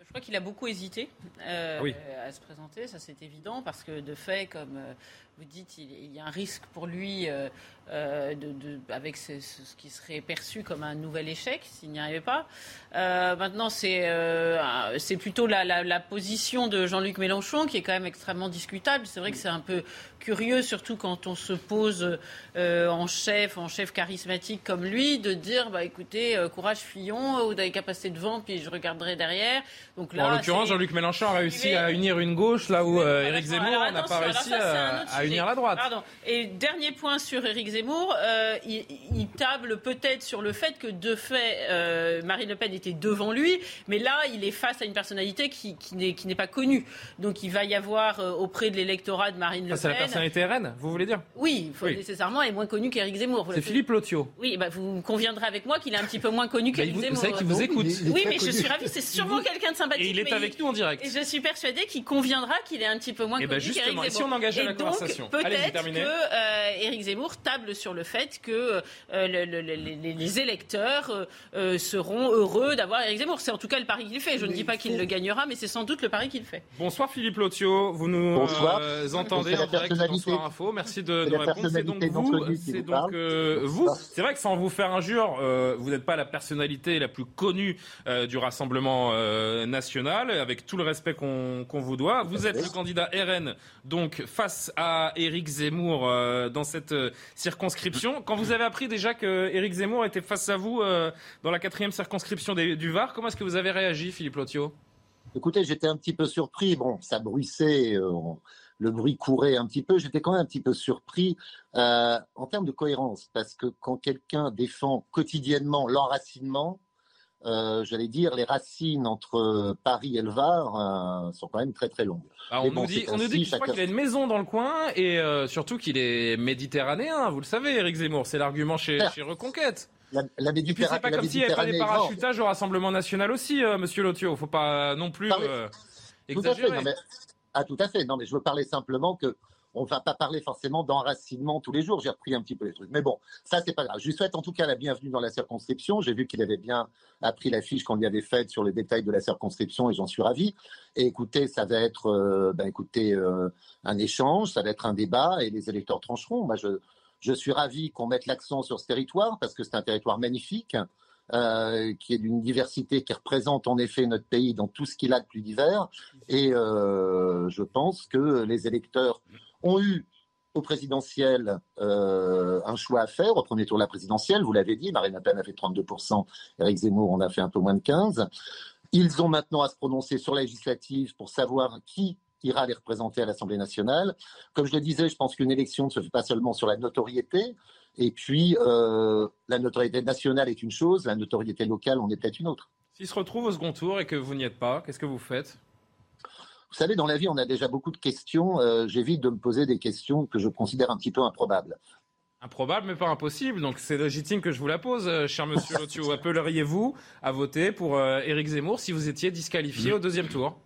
Je crois qu'il a beaucoup hésité euh, à se présenter, ça c'est évident, parce que de fait, comme euh, vous dites, il, y a un risque pour lui euh, euh, de, avec ce, qui serait perçu comme un nouvel échec s'il n'y arrivait pas. Euh, maintenant, c'est euh, plutôt la, la, position de Jean-Luc Mélenchon qui est quand même extrêmement discutable. C'est vrai que c'est un peu curieux, surtout quand on se pose en chef, en chef charismatique comme lui, de dire bah écoutez, courage Fillon, vous avez capacité de vent, puis je regarderai derrière. Donc là, en l'occurrence, Jean-Luc Mélenchon a réussi à unir une gauche là où Éric Zemmour n'a pas réussi à, unir la droite. Pardon. Et dernier point sur Éric Zemmour, euh, il, table peut-être sur le fait que de fait, euh, Marine Le Pen était devant lui, mais là, il est face à une personnalité qui, qui n'est pas connue. Donc il va y avoir euh, auprès de l'électorat de Marine Le Pen. C'est la personnalité RN, vous voulez dire? Oui, faut nécessairement est moins connu qu'Éric Zemmour. C'est Philippe Lotio. Oui, bah, vous conviendrez avec moi qu'il est un petit peu moins connu bah, qu'Éric Zemmour. Vous savez qu'il vous écoute. oui, mais je suis ravie, c'est sûrement quelqu'un de sympathique. Et il est avec nous en direct. Et je suis persuadée qu'il conviendra qu'il est un petit peu moins eh ben, connu qu'Éric Zemmour. Et si on engageait la conversation Peut-être que Éric Zemmour table sur le fait que euh, les, électeurs euh, euh, seront heureux d'avoir Éric Zemmour. C'est en tout cas le pari qu'il fait. Je ne dis pas qu'il le gagnera, mais c'est sans doute le pari qu'il fait. Bonsoir Philippe Lotio, vous nous entendez en direct Bonsoir Info. Merci de nous répondre. C'est donc vous, c'est donc vous. C'est vrai que sans vous faire injure, vous n'êtes pas la personnalité la plus connue du Rassemblement national, avec tout le respect qu'on vous doit. Vous êtes le candidat RN, donc face à Éric Zemmour dans cette circonscription. Quand vous avez appris déjà que Éric Zemmour était face à vous euh, dans la quatrième circonscription du Var, comment est-ce que vous avez réagi, Philippe Lotio? Écoutez, j'étais un petit peu surpris. Bon, ça bruissait, euh, le bruit courait un petit peu. J'étais quand même un petit peu surpris euh, en termes de cohérence, parce que quand quelqu'un défend quotidiennement l'enracinement, euh, j'allais dire, les racines entre Paris et le Var sont quand même très très longues. Ah, on, nous dit, on nous dit qu'il a une maison dans le coin et euh, surtout qu'il est méditerranéen. Vous le savez, Éric Zemmour, c'est l'argument chez, chez, Reconquête. La, la c'est pas comme s'il n'y avait pas des parachutages au Rassemblement national aussi, euh, Monsieur Lotio. Faut pas non plus exagérer. Tout à fait, ah, tout à fait. Non, mais je veux parler simplement que on va pas parler forcément d'enracinement tous les jours. J'ai repris un petit peu les trucs. Mais bon, ça, c'est pas grave. Je lui souhaite en tout cas la bienvenue dans la circonscription. J'ai vu qu'il avait bien appris la fiche qu'on lui avait faite sur les détails de la circonscription et j'en suis ravi. Et écoutez, ça va être, euh, ben, écoutez, euh, un échange, ça va être un débat et les électeurs trancheront. Moi, je, je suis ravi qu'on mette l'accent sur ce territoire parce que c'est un territoire magnifique. Euh, qui est d'une diversité qui représente en effet notre pays dans tout ce qu'il a de plus divers. Et je pense que les électeurs ont eu au présidentiel euh, un choix à faire. Au premier tour de la présidentielle, vous l'avez dit, Marine Le Pen a fait 32%, Eric Zemmour en a fait un peu moins de 15%. Ils ont maintenant à se prononcer sur la législative pour savoir qui ira les représenter à l'Assemblée nationale. Comme je le disais, je pense qu'une élection ne se fait pas seulement sur la notoriété. Et puis, euh, la notoriété nationale est une chose, la notoriété locale en est peut-être une autre. S'il se retrouve au second tour et que vous n'y êtes pas, qu'est-ce que vous faites? Vous savez, dans la vie, on a déjà beaucoup de questions. Euh, j'évite de me poser des questions que je considère un petit peu improbables. Improbable, mais pas impossible. Donc c'est légitime que je vous la pose, euh, cher monsieur Lotio. Appelleriez-vous à voter pour euh, Éric Zemmour si vous étiez disqualifié au deuxième tour?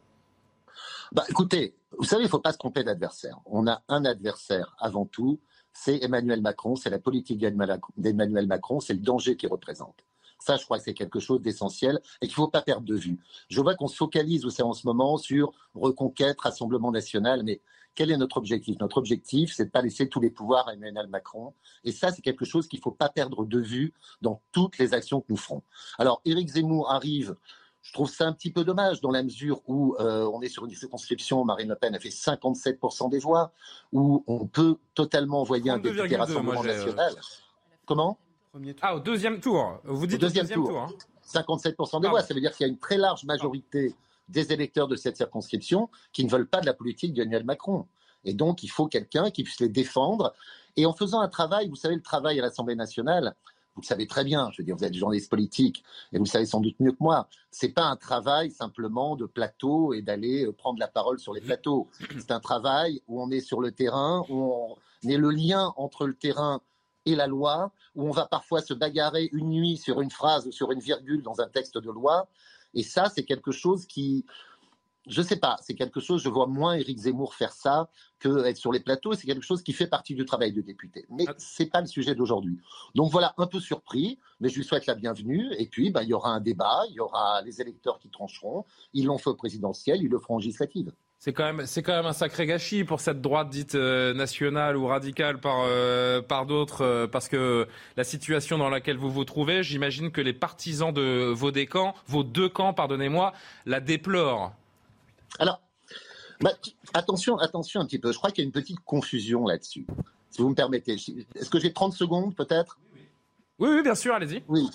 Bah, Écoutez, vous savez, il ne faut pas se tromper d'adversaire. On a un adversaire avant tout, c'est Emmanuel Macron, c'est la politique d'Emmanuel Macron, c'est le danger qu'il représente. Ça, je crois que c'est quelque chose d'essentiel et qu'il ne faut pas perdre de vue. Je vois qu'on se focalise aussi en ce moment sur reconquête, Rassemblement national, mais quel est notre objectif? Notre objectif, c'est de ne pas laisser tous les pouvoirs à Emmanuel Macron. Et ça, c'est quelque chose qu'il ne faut pas perdre de vue dans toutes les actions que nous ferons. Alors, Éric Zemmour arrive je trouve ça un petit peu dommage dans la mesure où euh, on est sur une circonscription, Marine Le Pen a fait 57% des voix, où on peut totalement envoyer un député Rassemblement national. Comment? Ah, au deuxième tour. Vous dites au deuxième, tour. 57% hein. des voix. Ça veut dire qu'il y a une très large majorité des électeurs de cette circonscription qui ne veulent pas de la politique d'Emmanuel Macron. Et donc, il faut quelqu'un qui puisse les défendre. Et en faisant un travail, vous savez, le travail à l'Assemblée nationale, vous le savez très bien, je veux dire, vous êtes journaliste politique et vous le savez sans doute mieux que moi. C'est pas un travail simplement de plateau et d'aller euh, prendre la parole sur les plateaux. C'est un travail où on est sur le terrain, où on est le lien entre le terrain et la loi, où on va parfois se bagarrer une nuit sur une phrase ou sur une virgule dans un texte de loi. Et ça, c'est quelque chose qui, je ne sais pas, c'est quelque chose, je vois moins Éric Zemmour faire ça que être sur les plateaux, c'est quelque chose qui fait partie du travail de député. Mais ah. ce n'est pas le sujet d'aujourd'hui. Donc voilà, un peu surpris, mais je lui souhaite la bienvenue. Et puis, bah, il y aura un débat, il y aura les électeurs qui trancheront. Ils l'ont fait au présidentiel, ils le feront en législative. C'est quand, même, c'est quand même un sacré gâchis pour cette droite dite euh, nationale ou radicale par, euh, par d'autres, euh, parce que la situation dans laquelle vous vous trouvez, j'imagine que les partisans de vos, deux camps, vos deux camps, pardonnez-moi, la déplorent. Alors, bah, attention, attention un petit peu. Je crois qu'il y a une petite confusion là-dessus. Si vous me permettez. Est-ce que j'ai 30 secondes peut-être? Oui, oui, bien sûr, allez-y. Oui.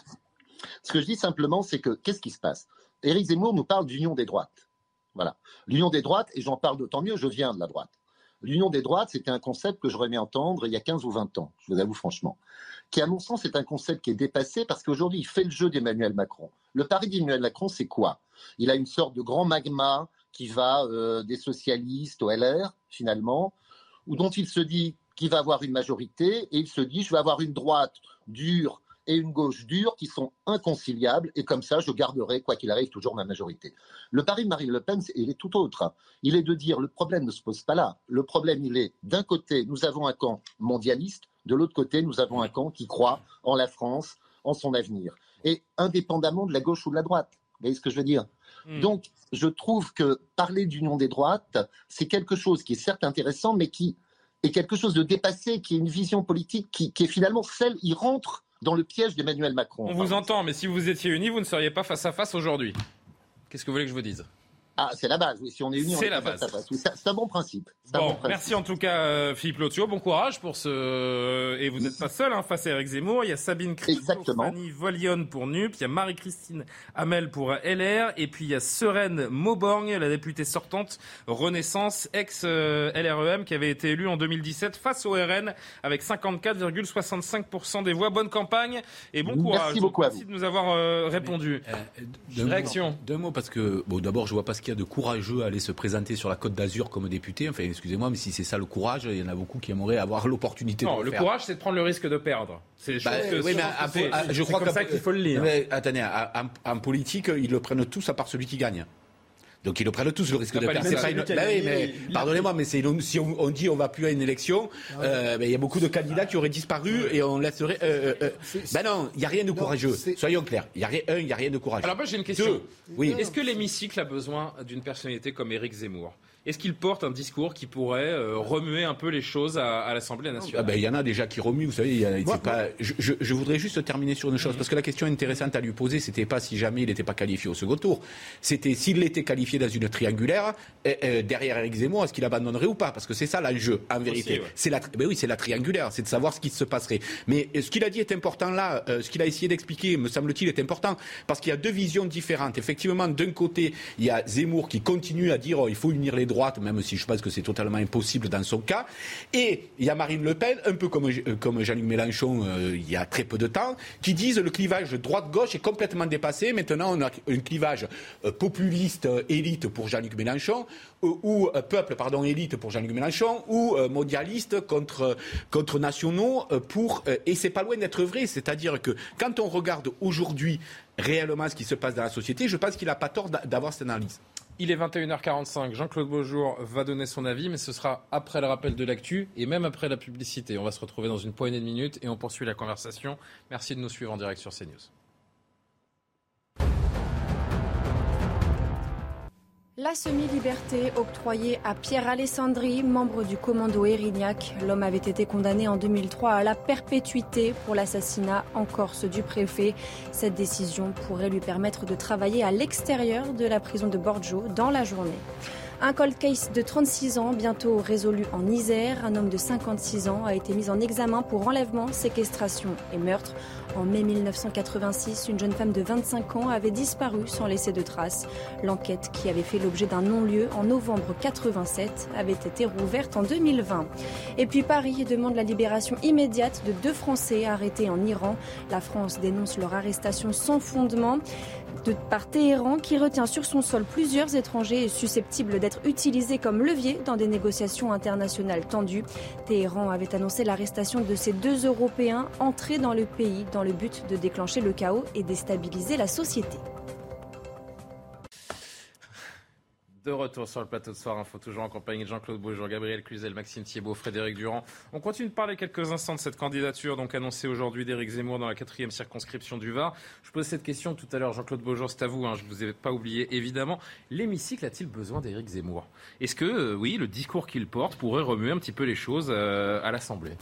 Ce que je dis simplement, c'est que qu'est-ce qui se passe? Éric Zemmour nous parle d'union des droites. Voilà. L'union des droites, et j'en parle d'autant mieux, je viens de la droite. L'union des droites, c'était un concept que j'aurais aimé entendre il y a 15 ou 20 ans, je vous avoue franchement, qui, à mon sens, est un concept qui est dépassé parce qu'aujourd'hui, il fait le jeu d'Emmanuel Macron. Le pari d'Emmanuel Macron, c'est quoi? Il a une sorte de grand magma qui va euh, des socialistes au LR, finalement, ou dont il se dit qu'il va avoir une majorité, et il se dit, je vais avoir une droite dure et une gauche dure qui sont inconciliables, et comme ça, je garderai, quoi qu'il arrive, toujours ma majorité. Le pari de Marine Le Pen, il est tout autre. Il est de dire, le problème ne se pose pas là. Le problème, il est, d'un côté, nous avons un camp mondialiste, de l'autre côté, nous avons un camp qui croit en la France, en son avenir. Et indépendamment de la gauche ou de la droite. Vous voyez ce que je veux dire? Hmm. Donc, je trouve que parler d'union des droites, c'est quelque chose qui est certes intéressant, mais qui est quelque chose de dépassé, qui est une vision politique qui, qui est finalement celle, il rentre dans le piège d'Emmanuel Macron. On vous entend, mais si vous étiez unis, vous ne seriez pas face à face aujourd'hui. Qu'est-ce que vous voulez que je vous dise? Ah, c'est la base. Si on est unis, c'est la base. C'est un bon principe. Bon, merci en tout cas, euh, Philippe Lotio. Bon courage pour ce. Et vous n'êtes pas seul hein, face à Eric Zemmour. Il y a Sabine Christophe, Fanny Volion pour NUP. Il y a Marie-Christine Hamel pour LR. Et puis il y a Serène Mauborgne, la députée sortante Renaissance, ex-LREM, qui avait été élue en 2017 face au RN avec 54,65% des voix. Bonne campagne et bon courage. Merci beaucoup Merci de nous avoir euh, répondu. Euh, Réaction. deux mots parce que, bon, d'abord, je vois pas ce qu'il y a de courageux à aller se présenter sur la Côte d'Azur comme député. Enfin, excusez-moi, mais si c'est ça le courage, il y en a beaucoup qui aimeraient avoir l'opportunité de le, le courage, c'est de prendre le risque de perdre. C'est bah, oui, je crois comme ça qu'il faut le lire. Mais, attendez, en, politique, ils le prennent tous à part celui qui gagne. Donc ils le prennent tous le risque de perdre. Oui, mais pardonnez-moi, mais si on, dit on va plus à une élection, euh, ben, il y a beaucoup de candidats qui auraient disparu et on laisserait. Euh, euh, ben non, il n'y a rien de courageux. Soyons clairs. Il y a rien, un, il y a rien de courageux. Alors moi j'ai une question. oui. Est-ce que l'hémicycle a besoin d'une personnalité comme Éric Zemmour? Est-ce qu'il porte un discours qui pourrait euh, remuer un peu les choses à, l'Assemblée nationale? Ah ben, Il y en a déjà qui remuent, vous savez. pas... je, voudrais juste terminer sur une chose, parce que la question intéressante à lui poser, c'était pas si jamais il n'était pas qualifié au second tour. C'était s'il était qualifié dans une triangulaire, derrière Eric Zemmour, est-ce qu'il abandonnerait ou pas? Parce que c'est ça l'enjeu, en vérité. C'est la, ben oui, c'est la triangulaire, c'est de savoir ce qui se passerait. Mais ce qu'il a dit est important là, euh, ce qu'il a essayé d'expliquer, me semble-t-il, est important, parce qu'il y a deux visions différentes. Effectivement, d'un côté, il y a Zemmour qui continue à dire oh, il faut unir les droite, même si je pense que c'est totalement impossible dans son cas. Et il y a Marine Le Pen, un peu comme, euh, Jean-Luc Mélenchon euh, il y a très peu de temps, qui disent le clivage droite-gauche est complètement dépassé. Maintenant, on a un clivage euh, populiste élite pour Jean-Luc Mélenchon, ou peuple, pardon, élite pour Jean-Luc Mélenchon, ou mondialiste contre, contre nationaux pour. et c'est pas loin d'être vrai. C'est-à-dire que quand on regarde aujourd'hui réellement ce qui se passe dans la société, je pense qu'il n'a pas tort d'avoir cette analyse. Il est 21h45. Jean-Claude Beaujour va donner son avis, mais ce sera après le rappel de l'actu et même après la publicité. On va se retrouver dans une poignée de minutes et on poursuit la conversation. Merci de nous suivre en direct sur CNews. La semi-liberté octroyée à Pierre Alessandri, membre du commando Erignac. L'homme avait été condamné en 2003 à la perpétuité pour l'assassinat en Corse du préfet. Cette décision pourrait lui permettre de travailler à l'extérieur de la prison de Bordeaux dans la journée. Un cold case de 36 ans, bientôt résolu en Isère. Un homme de 56 ans a été mis en examen pour enlèvement, séquestration et meurtre. En mai 1986, une jeune femme de 25 ans avait disparu sans laisser de traces. L'enquête, qui avait fait l'objet d'un non-lieu en novembre 87, avait été rouverte en 2020. Et puis Paris demande la libération immédiate de deux Français arrêtés en Iran. La France dénonce leur arrestation sans fondement de, par Téhéran qui retient sur son sol plusieurs étrangers susceptibles d'être utilisés comme levier dans des négociations internationales tendues. Téhéran avait annoncé l'arrestation de ces deux Européens entrés dans le pays le but de déclencher le chaos et déstabiliser la société. De retour sur le plateau de Soir Info, toujours en compagnie de Jean-Claude Beaujour, Gabriel Cluzel, Maxime Thiebaud, Frédéric Durand. On continue de parler quelques instants de cette candidature donc annoncée aujourd'hui d'Éric Zemmour dans la quatrième circonscription du Var. Je pose cette question tout à l'heure, Jean-Claude Beaujour, c'est à vous, hein, je ne vous ai pas oublié évidemment. L'hémicycle a-t-il besoin d'Éric Zemmour? Est-ce que, euh, oui, le discours qu'il porte pourrait remuer un petit peu les choses euh, à l'Assemblée?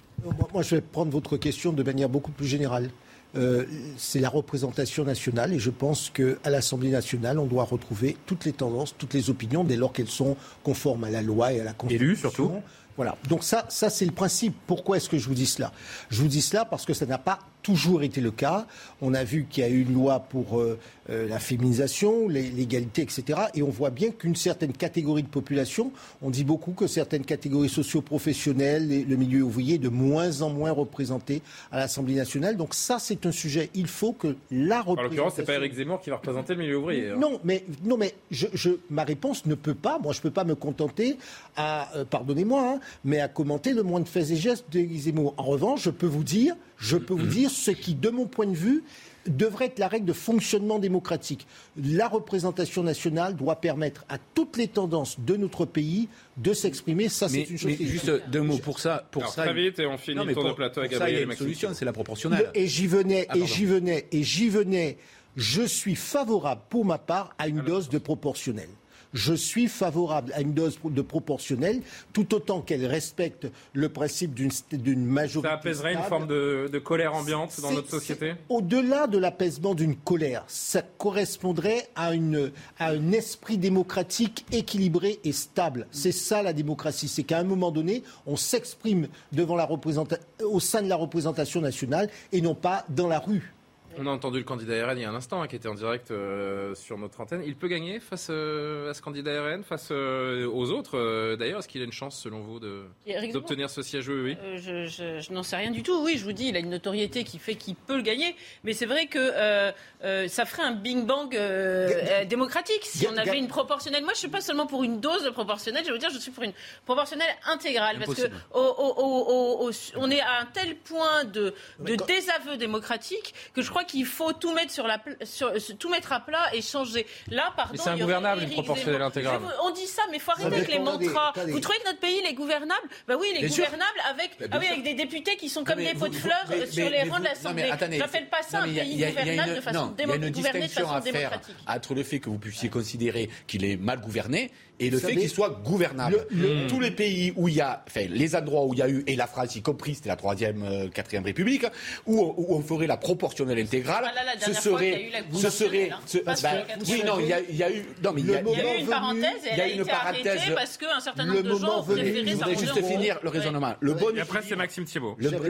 Moi, je vais prendre votre question de manière beaucoup plus générale. Euh, c'est la représentation nationale et je pense qu'à l'Assemblée nationale, on doit retrouver toutes les tendances, toutes les opinions dès lors qu'elles sont conformes à la loi et à la Constitution. Élus surtout. Voilà. Donc ça, ça c'est le principe. Pourquoi est-ce que je vous dis cela? Je vous dis cela parce que ça n'a pas toujours été le cas. On a vu qu'il y a eu une loi pour euh, euh, la féminisation, l'égalité, etc. Et on voit bien qu'une certaine catégorie de population, on dit beaucoup que certaines catégories socio-professionnelles, le milieu ouvrier, de moins en moins représentés à l'Assemblée nationale. Donc ça, c'est un sujet. Il faut que la représentation... En l'occurrence, c'est pas Éric Zemmour qui va représenter le milieu ouvrier. Hein. Non, mais, non, mais je, je, ma réponse ne peut pas, moi je ne peux pas me contenter à, euh, pardonnez-moi, hein, mais à commenter le moins de faits et gestes d'Éric Zemmour. En revanche, je peux vous dire je peux vous dire ce qui, de mon point de vue, devrait être la règle de fonctionnement démocratique. La représentation nationale doit permettre à toutes les tendances de notre pays de s'exprimer. Ça, c'est une chose. Mais juste deux mots pour ça. Pour ça, très vite et on finit le tour de plateau avec Gabriel. Ça, solution, c'est la proportionnelle. Et j'y venais, et j'y venais, et j'y venais. Je suis favorable, pour ma part, à une dose de proportionnelle je suis favorable à une dose de proportionnelle, tout autant qu'elle respecte le principe d'une majorité. Ça apaiserait une forme de, colère ambiante dans notre société Au-delà de l'apaisement d'une colère, ça correspondrait à, une, à un esprit démocratique équilibré et stable. C'est ça la démocratie, c'est qu'à un moment donné, on s'exprime devant la au sein de la représentation nationale et non pas dans la rue. On a entendu le candidat RN il y a un instant, hein, qui était en direct euh, sur notre antenne. Il peut gagner face euh, à ce candidat RN, face euh, aux autres D'ailleurs, est-ce qu'il a une chance, selon vous, d'obtenir ce siège Oui, Je, je n'en sais rien du tout. Oui, je vous dis, il a une notoriété qui fait qu'il peut le gagner. Mais c'est vrai que ça ferait un bing-bang démocratique si on avait une proportionnelle. Moi, je ne suis pas seulement pour une dose de proportionnelle, je veux dire, je suis pour une proportionnelle intégrale. Parce que on est à un tel point de, de désaveu démocratique que je crois qu'il faut tout mettre, sur la, sur, tout mettre à plat et changer. Là, pardon. C'est ingouvernable, une proportionnelle intégrale. On dit ça, mais il faut arrêter avec les mantras. Vous trouvez que notre pays, il est gouvernable? Ben oui, il est gouvernable avec, ah oui, avec des députés qui sont comme des pots de fleurs sur les rangs de l'Assemblée. Je n'appelle pas ça un pays gouvernable de façon démocratique. Il y a une distinction à faire entre le fait que vous puissiez considérer qu'il est mal gouverné et le fait qu'il soit gouvernable. Tous les pays où il y a, enfin, les endroits où il y a eu, et la France y compris, c'était la troisième, euh, quatrième République, où, où, on ferait la proportionnelle intégrale, ah ce serait, ce serait, bah, oui, non, il y, a, il y a eu, non, mais il y, a, il y a eu une parenthèse, et elle a, une parenthèse parce qu'un certain nombre de gens ont préféré Je voudrais juste finir le raisonnement. Le bon, après, c'est Maxime Thiebaud. Le, bon,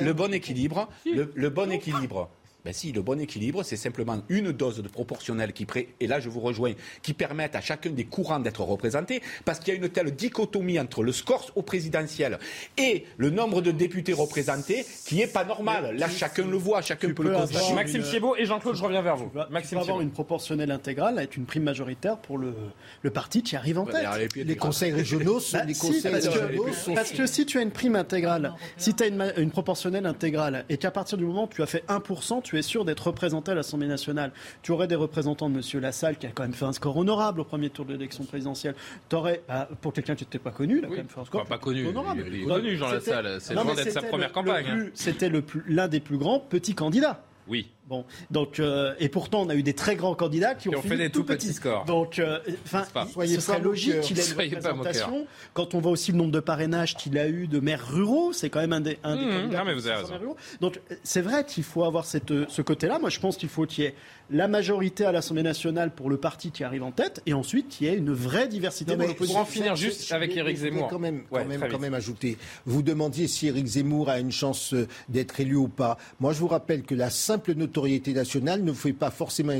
le bon équilibre, le bon équilibre ben si, le bon équilibre, c'est simplement une dose de proportionnelle qui, et là je vous rejoins, qui permettent à chacun des courants d'être représentés, parce qu'il y a une telle dichotomie entre le score au présidentiel et le nombre de députés représentés qui n'est pas normal. Là, chacun le voit, chacun peut le constater. Maxime Thiebaud et Jean-Claude, je reviens vers vous. Maxime avoir une proportionnelle intégrale avec une prime majoritaire pour le, le parti qui arrive en tête. Les, conseils régionaux sont bah, des conseils parce, que, parce que si tu as une prime intégrale, si tu as une, une proportionnelle intégrale et qu'à partir du moment où tu as fait 1%, tu es sûr d'être représenté à l'Assemblée nationale. Tu aurais des représentants de M. Lassalle, qui a quand même fait un score honorable au premier tour de l'élection présidentielle. Tu aurais, bah, pour quelqu'un qui n'était pas connu, il a quand même fait un score pas connu, honorable. Il est connu, Jean Lassalle. C'est loin d'être sa première campagne. C'était l'un des plus grands petits candidats. Oui. Bon, donc euh, et pourtant on a eu des très grands candidats qui, ont, fait des tout petits scores. Donc, euh, enfin, ce serait logique qu'il ait une représentation. Quand on voit aussi le nombre de parrainages qu'il a eu de maires ruraux, c'est quand même un des, un des mmh, candidats. Non, mais vous avez raison. Donc c'est vrai qu'il faut avoir cette, ce côté-là. Moi, je pense qu'il faut qu'il y ait la majorité à l'Assemblée nationale pour le parti qui arrive en tête, et ensuite qu'il y ait une vraie diversité mais Pour en finir juste avec Éric Zemmour. Quand même, quand, même, quand même ajouter. Vous demandiez si Éric Zemmour a une chance euh, d'être élu ou pas. Moi, je vous rappelle que la simple notoriété nationale ne fait pas forcément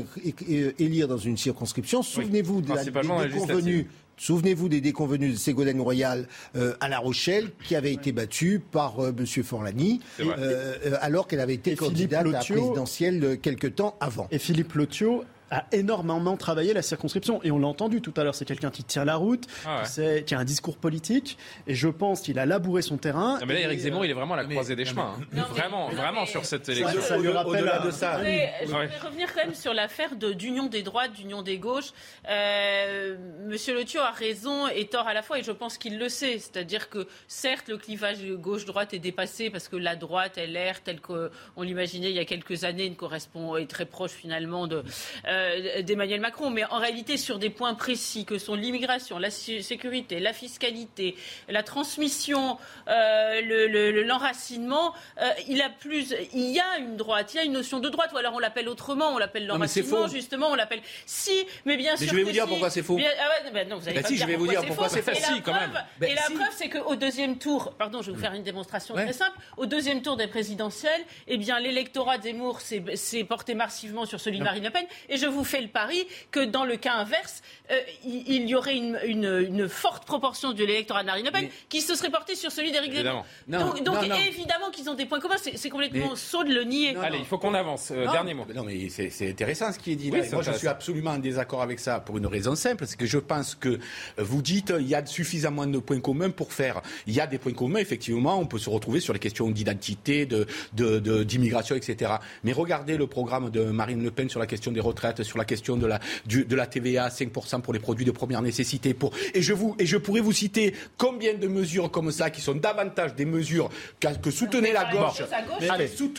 élire dans une circonscription. Souvenez-vous de la, des Souvenez-vous des déconvenus de Ségolène Royal euh, à La Rochelle, qui avait été battue par euh, M. Forlani, euh, alors qu'elle avait été candidate à la présidentielle quelque temps avant. Et Philippe a énormément travaillé la circonscription. Et on l'a entendu tout à l'heure, c'est quelqu'un qui tient la route, Ah qui, a un discours politique. Et je pense qu'il a labouré son terrain. mais là, Eric Zemmour, il est vraiment à la croisée des chemins. hein. vraiment, vraiment sur cette élection. Ça lui rappelle Au-delà à- de ça, Je voudrais, je voudrais revenir quand même sur l'affaire de- d'union des droites, d'union des gauches. Euh, Monsieur Le Thio a raison et tort à la fois, et je pense qu'il le sait. C'est-à-dire que certes, le clivage gauche-droite est dépassé parce que la droite, LR, telle qu'on l'imaginait il y a quelques années, ne correspond est très proche finalement de euh, d'Emmanuel Macron. Mais en réalité, sur des points précis que sont l'immigration, la sé- sécurité, la fiscalité, la transmission, euh, le- le- le- l'enracinement, euh, il a plus, il y a une droite, il y a une notion de droite, ou alors on l'appelle autrement, on l'appelle l'enracinement, justement, on l'appelle si, mais bien Mais sûr. je vais que vous dire si. pourquoi c'est faux. Bien- ah ouais, ben non, vous allez Ben pas si, je vais vous dire pourquoi c'est faux. Et la Si, quand preuve- même. Ben et la si. preuve, c'est qu'au deuxième tour, pardon, je vais vous faire une démonstration Ouais. très simple. Au deuxième tour des présidentielles, eh bien, l'électorat Zemmour s'est s'est porté massivement sur celui de Marine Le Pen. Et je vous fais le pari que dans le cas inverse, euh, il, il y aurait une, une- une forte proportion de l'électorat de Marine Le Pen qui se serait porté sur celui d'Éric Zemmour. Donc, donc, non, non. évidemment qu'ils ont des points communs. C'est complètement Mais- saut de le nier. Allez, il faut qu'on avance. Euh, Non, dernier mot. Non, mais c'est intéressant ce qui est dit Oui, là. c'est Moi, je suis absolument en désaccord avec ça pour une raison simple, c'est que je pense que euh, vous dites il y a suffisamment de points communs pour faire. Il y a des points communs, effectivement, on peut se retrouver sur les questions d'identité, de, de- de- d'immigration, etc. Mais regardez le programme de Marine Le Pen sur la question des retraites, sur la question de la, du- de la TVA, 5% pour les produits de première nécessité. Pour... Et, je vous, et je pourrais vous citer combien de mesures comme ça qui sont davantage des mesures que, que soutenait la gauche,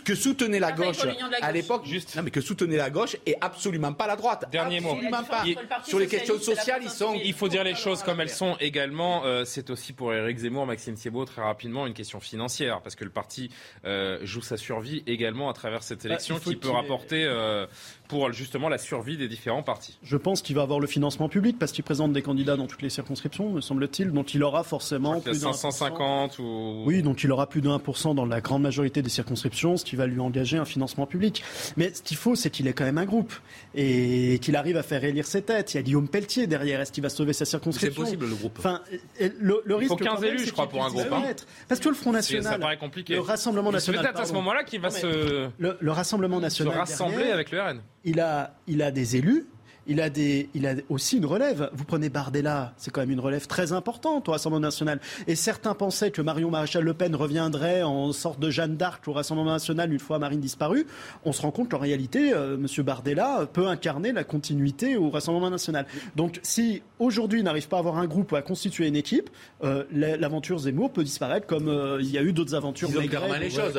que soutenait la gauche à l'époque, non mais que soutenait la gauche et absolument pas la droite. Dernier mot. absolument pas. Sur les questions sociales, ils sont. Il faut dire les choses comme elles sont également. Euh, c'est aussi pour Éric Zemmour, Maxime Thiebaud, très rapidement, une question financière, parce que le parti euh, joue sa survie également à travers cette élection il faut qui peut rapporter euh, pour justement la survie des différents partis. Je pense qu'il va avoir le financement public parce qu'il présente des candidats dans toutes les circonscriptions, me semble-t-il, dont il aura forcément Il y a plus d'un 550 ou... Oui, donc il aura plus de 1% dans la grande majorité des circonscriptions, ce qui va lui engager un financement public. Mais ce qu'il faut, c'est qu'il ait quand même un groupe et qu'il arrive à faire élire ses têtes. Il y a Guillaume Pelletier derrière. Est-ce qu'il va sauver sa circonscription? C'est possible, le groupe. Enfin, le, le Il risque faut 15 quand même, élus, je crois, pour un groupe, hein. Parce que le Front National, Ça paraît compliqué. le Rassemblement C'est national, peut-être à ce moment-là qu'il va Non, se, le, le Rassemblement se national rassembler derrière, avec le RN. il a, il a des élus. Il a, des, il a aussi une relève. Vous prenez Bardella, c'est quand même une relève très importante au Rassemblement national. Et certains pensaient que Marion Maréchal Le Pen reviendrait en sorte de Jeanne d'Arc au Rassemblement national une fois Marine disparue. On se rend compte qu'en réalité, euh, M. Bardella peut incarner la continuité au Rassemblement national. Donc si aujourd'hui il n'arrive pas à avoir un groupe ou à constituer une équipe, euh, la- l'aventure Zemmour peut disparaître comme euh, il y a eu d'autres aventures. Disons Maigret, clairement les choses.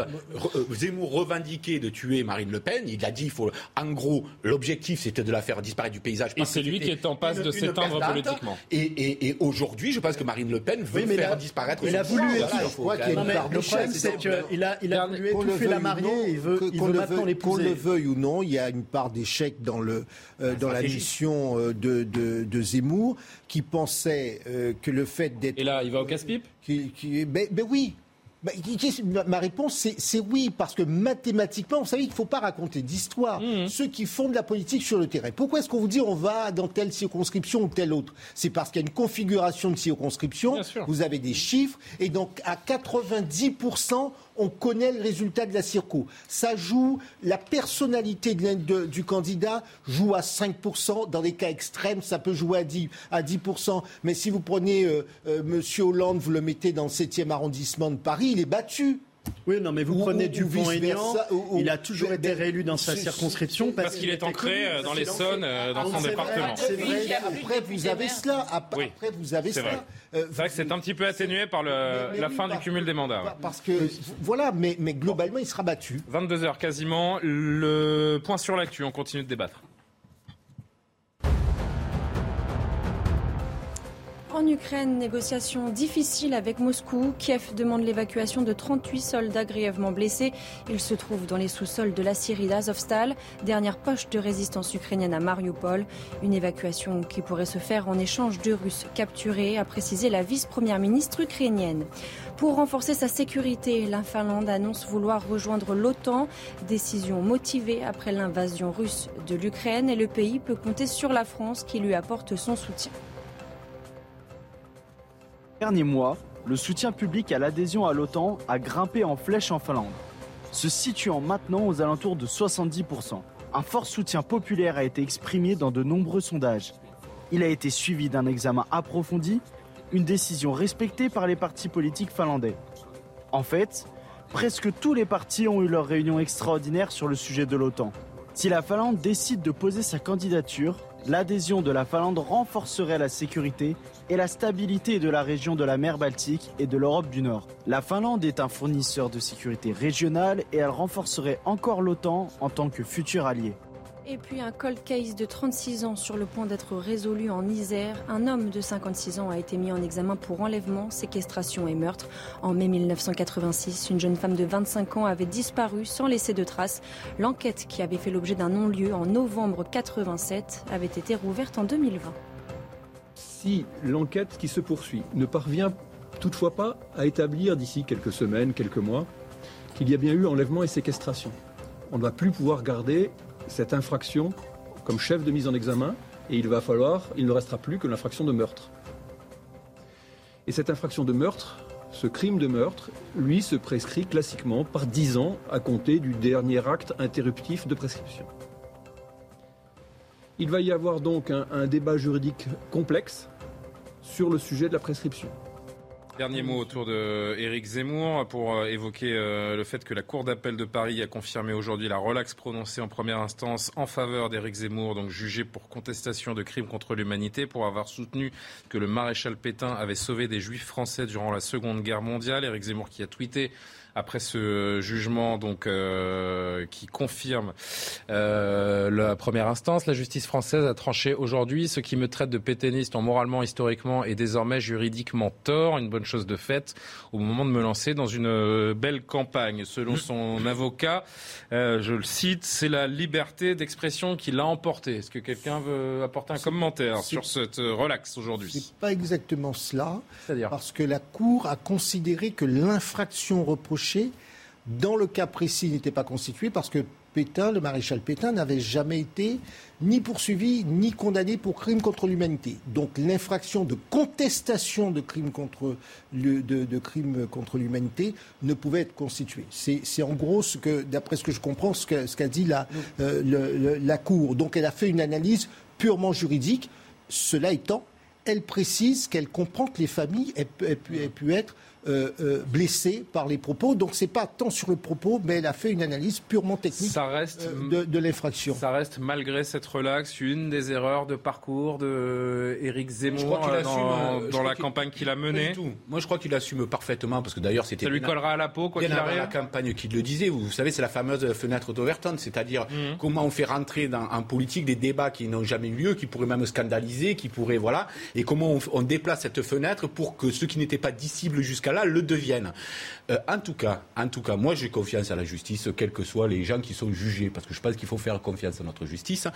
Euh, Zemmour revendiquait de tuer Marine Le Pen. Il a dit, il faut, en gros, l'objectif c'était de la faire disparaître du paysage. Et c'est lui qui est en passe une- de s'éteindre politiquement. Et, et- et aujourd'hui, je pense que Marine Le Pen veut Oui, mais faire là- disparaître. il a voulu il le problème, c'est qu'il a, il a voulu Qu'on le étouffer la veuille ou mariée, non, il veut, il qu'on veut le maintenant veuille- Qu'on le veuille ou non, il y a une part d'échec dans, le, euh, dans la mission euh, de, de, de Zemmour, qui pensait euh, que le fait d'être... Et là, il va au casse-pipe? Qui, qui- ben, ben oui. Qui- ma- réponse, c'est- c'est oui, parce que mathématiquement, vous savez qu'il ne faut pas raconter d'histoire. Mmh. Ceux qui font de la politique sur le terrain. Pourquoi est-ce qu'on vous dit on va dans telle circonscription ou telle autre? C'est parce qu'il y a une configuration de circonscription, vous avez des chiffres, et donc à 90%, on connaît le résultat de la circo. Ça joue, la personnalité du candidat joue à 5%. Dans des cas extrêmes, ça peut jouer à 10%. À 10%. Mais si vous prenez euh, euh, Monsieur Hollande, vous le mettez dans le 7e arrondissement de Paris, il est battu. Oui, non, mais vous Ou- prenez Dupont-Aignan, ou- ou- il a toujours été réélu dans sa c'est- circonscription Parce parce qu'il est ancré connu, euh, dans qu'il les en fait- Saônes, euh, dans Ah, son c'est département. C'est Oui, vrai, il y a plus après vous avez cela. Après, Oui. après, vous avez C'est cela. vrai. C'est vrai que c'est un petit peu atténué par le- mais- mais la fin du cumul des mandats. Parce que voilà, mais, mais globalement, il sera battu. 22h quasiment. Le point sur l'actu, on continue de débattre. En Ukraine, négociation difficile avec Moscou. Kiev demande l'évacuation de 38 soldats grièvement blessés. Ils se trouvent dans les sous-sols de la Syrie d'Azovstal, dernière poche de résistance ukrainienne à Mariupol. Une évacuation qui pourrait se faire en échange de Russes capturés, a précisé la vice-première ministre ukrainienne. Pour renforcer sa sécurité, la Finlande annonce vouloir rejoindre l'OTAN. Décision motivée après l'invasion russe de l'Ukraine et le pays peut compter sur la France qui lui apporte son soutien. Derniers mois, le soutien public à l'adhésion à l'OTAN a grimpé en flèche en Finlande, se situant maintenant aux alentours de 70%. Un fort soutien populaire a été exprimé dans de nombreux sondages. Il a été suivi d'un examen approfondi, une décision respectée par les partis politiques finlandais. En fait, presque tous les partis ont eu leur réunion extraordinaire sur le sujet de l'OTAN. Si la Finlande décide de poser sa candidature, l'adhésion de la Finlande renforcerait la sécurité et la stabilité de la région de la mer Baltique et de l'Europe du Nord. La Finlande est un fournisseur de sécurité régionale et elle renforcerait encore l'OTAN en tant que futur allié. Et puis un cold case de 36 ans sur le point d'être résolu en Isère. Un homme de 56 ans a été mis en examen pour enlèvement, séquestration et meurtre. En mai 1986, une jeune femme de 25 ans avait disparu sans laisser de traces. L'enquête qui avait fait l'objet d'un non-lieu en novembre 87 avait été rouverte en 2020. Si l'enquête qui se poursuit ne parvient toutefois pas à établir d'ici quelques semaines, quelques mois, qu'il y a bien eu enlèvement et séquestration, on ne va plus pouvoir garder cette infraction comme chef de mise en examen et il va falloir, il ne restera plus que l'infraction de meurtre. Et cette infraction de meurtre, ce crime de meurtre, lui, se prescrit classiquement par 10 ans à compter du dernier acte interruptif de prescription. Il va y avoir donc un, un débat juridique complexe sur le sujet de la prescription. Dernier mot autour de Éric Zemmour pour euh, évoquer euh, le fait que la Cour d'appel de Paris a confirmé aujourd'hui la relaxe prononcée en première instance en faveur d'Éric Zemmour, donc jugé pour contestation de crimes contre l'humanité, pour avoir soutenu que le maréchal Pétain avait sauvé des juifs français durant la Seconde Guerre mondiale. Éric Zemmour qui a tweeté après ce jugement donc euh, qui confirme euh, la première instance. La justice française a tranché aujourd'hui. Ce qui me traite de pétainiste en moralement, historiquement et désormais juridiquement tort. Une bonne chose de faite au moment de me lancer dans une euh, belle campagne. Selon son avocat, euh, je le cite, c'est la liberté d'expression qui l'a emporté. Est-ce que quelqu'un veut apporter un commentaire sur cette relaxe aujourd'hui? C'est pas exactement cela. Parce que la Cour a considéré que l'infraction reprochée dans le cas précis, n'était pas constituée parce que Pétain, le maréchal Pétain, n'avait jamais été ni poursuivi ni condamné pour crime contre l'humanité. Donc l'infraction de contestation de crimes contre, le, de, crimes contre l'humanité ne pouvait être constituée. C'est en gros ce que, d'après ce que je comprends, ce qu'a ce dit la, euh, la Cour. Donc elle a fait une analyse purement juridique. Cela étant, elle précise qu'elle comprend que les familles aient pu être euh, euh, blessée par les propos. Donc c'est pas tant sur le propos, mais elle a fait une analyse purement technique ça reste, euh, de, de l'infraction. Ça reste malgré cette relaxe une des erreurs de parcours de Éric Zemmour Je crois qu'il dans, assume, je dans crois la campagne qu'il a menée. Moi, je crois qu'il assume parfaitement parce que d'ailleurs, c'était Ça lui collera à la peau quoi bien qu'il avant arrive. la campagne qui le disait. Vous, vous savez, c'est la fameuse fenêtre d'Overton, c'est-à-dire Mhm. comment on fait rentrer dans, en politique des débats qui n'ont jamais eu lieu, qui pourraient même scandaliser, qui pourraient voilà, et comment on, on déplace cette fenêtre pour que ceux qui n'étaient pas disciples jusqu'à là le deviennent. Euh, en tout cas, en tout cas, moi j'ai confiance à la justice, quels que soient les gens qui sont jugés, parce que je pense qu'il faut faire confiance à notre justice.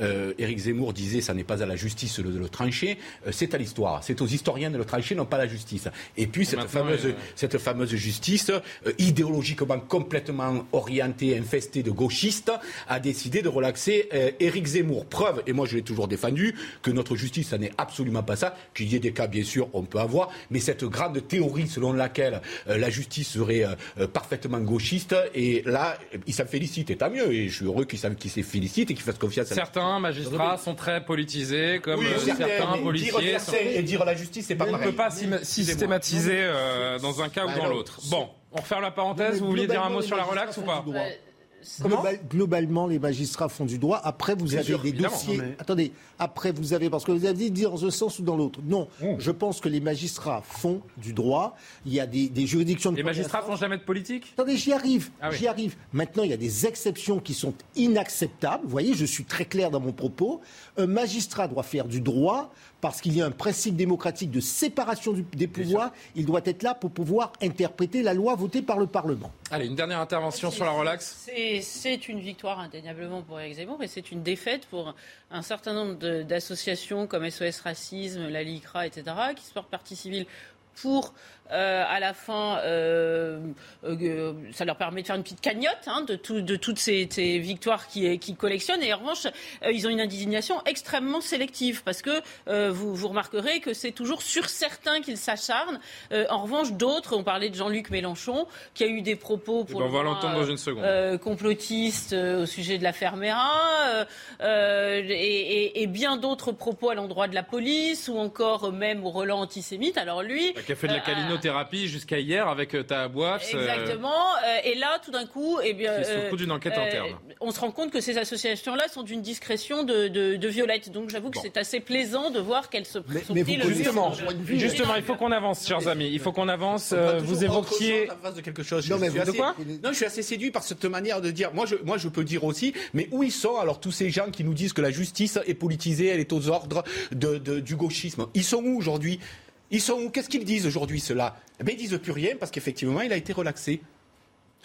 Euh, Éric Zemmour disait, ça n'est pas à la justice de le trancher, euh, c'est à l'histoire, c'est aux historiens de le trancher, non pas à la justice. Et puis cette fameuse, cette fameuse justice, idéologiquement complètement orientée, infestée de gauchistes, a décidé de relaxer Éric Zemmour. Preuve, et moi je l'ai toujours défendu, que notre justice, ça n'est absolument pas ça. Qu'il y ait des cas, bien sûr, on peut avoir, mais cette grande théorie selon laquelle la justice serait euh, euh, parfaitement gauchiste, et là, il s'en félicite, et tant mieux, et je suis heureux qu'il s'en- qu'il s'en félicite et qu'il fasse confiance à la Certains magistrats sont très politisés, comme Oui, euh, certains, mais policiers. dire et dire la justice, c'est pas On ne peut pas systématiser euh, dans un cas ou dans l'autre. Bon, on referme la parenthèse. Mais Vous vouliez dire un mot sur la relaxe ou pas Global- globalement, les magistrats font du droit. Après, vous Bien avez sûr, des dossiers. Mais- Attendez, après, vous avez. Parce que vous avez dit dans un sens ou dans l'autre. Non, Mmh. je pense que les magistrats font du droit. Il y a des, des juridictions de. Les magistrats font jamais de politique? Attendez, j'y arrive. Ah oui. J'y arrive. Maintenant, il y a des exceptions qui sont inacceptables. Vous voyez, je suis très clair dans mon propos. Un magistrat doit faire du droit parce qu'il y a un principe démocratique de séparation du- des pouvoirs. Il doit être là pour pouvoir interpréter la loi votée par le Parlement. Allez, une dernière intervention sur la relaxe. C'est- une victoire indéniablement pour Éric Zemmour, mais c'est une défaite pour un certain nombre d'associations comme SOS Racisme, la LICRA, etc., qui se portent partie civile pour euh, à la fin, euh, euh, ça leur permet de faire une petite cagnotte hein, de, tout, de, toutes ces, ces victoires qu'ils qui collectionnent. Et en revanche, ils ont une indignation extrêmement sélective parce que vous, vous, remarquerez que c'est toujours sur certains qu'ils s'acharnent. en revanche, d'autres, on parlait de Jean-Luc Mélenchon, qui a eu des propos pour eh ben, on va l'entendre dans une seconde. complotistes au sujet de l'affaire Mera, et, et, et, bien d'autres propos à l'endroit de la police ou encore même au relent antisémite. Alors lui, qui a fait de la thérapie jusqu'à hier avec euh, ta boîte. Euh, Exactement. Euh, et là, tout d'un coup, eh bien, d'une enquête interne. On se rend compte que ces associations-là sont d'une discrétion de, de, Violette. Donc j'avoue que c'est assez plaisant de voir qu'elles se mais, mais vous, justement, justement, il faut qu'on avance, chers amis. Il faut qu'on avance. vous évoquiez de quelque chose. Non, mais de quoi Non, je suis assez séduit par cette manière de dire. Moi, je, moi, je peux dire aussi. Mais où ils sont alors tous ces gens qui nous disent que la justice est politisée, elle est aux ordres de, du gauchisme? Ils sont où aujourd'hui? Ils sont où? Qu'est-ce qu'ils disent aujourd'hui, cela eh ben, Ils disent plus rien parce qu'effectivement, il a été relaxé.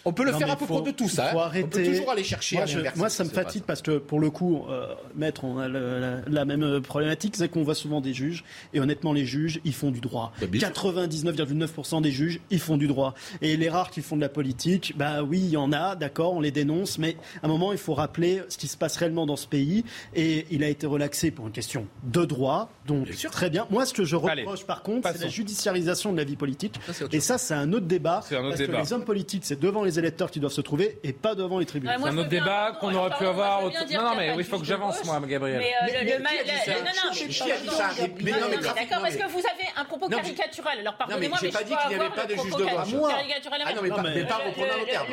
On peut le faire à propos de tout ça. Hein. On peut toujours aller chercher. Moi, ça me fatigue parce que pour le coup, euh, maître, on a la, même problématique, c'est qu'on voit souvent des juges et honnêtement, les juges, ils font du droit. 99,9% des juges, ils font du droit. Et les rares qui font de la politique, bah oui, il y en a, d'accord, on les dénonce, mais à un moment, il faut rappeler ce qui se passe réellement dans ce pays. Et il a été relaxé pour une question de droit, donc très bien. Moi, ce que je reproche par contre, c'est la judiciarisation de la vie politique. et ça, c'est un autre débat. Un autre parce débat. que les hommes politiques, c'est devant les électeurs qui doivent se trouver et pas devant les tribunaux. c'est un autre débat qu'on aurait pu avoir. Non, non, mais il faut que j'avance, moi, Gabriel. Mais non, non, mais d'accord, parce que vous avez un propos caricatural. Alors, pardonnez-moi, mais je pas dit qu'il n'y avait pas de juge de droit. Ah non, mais pas.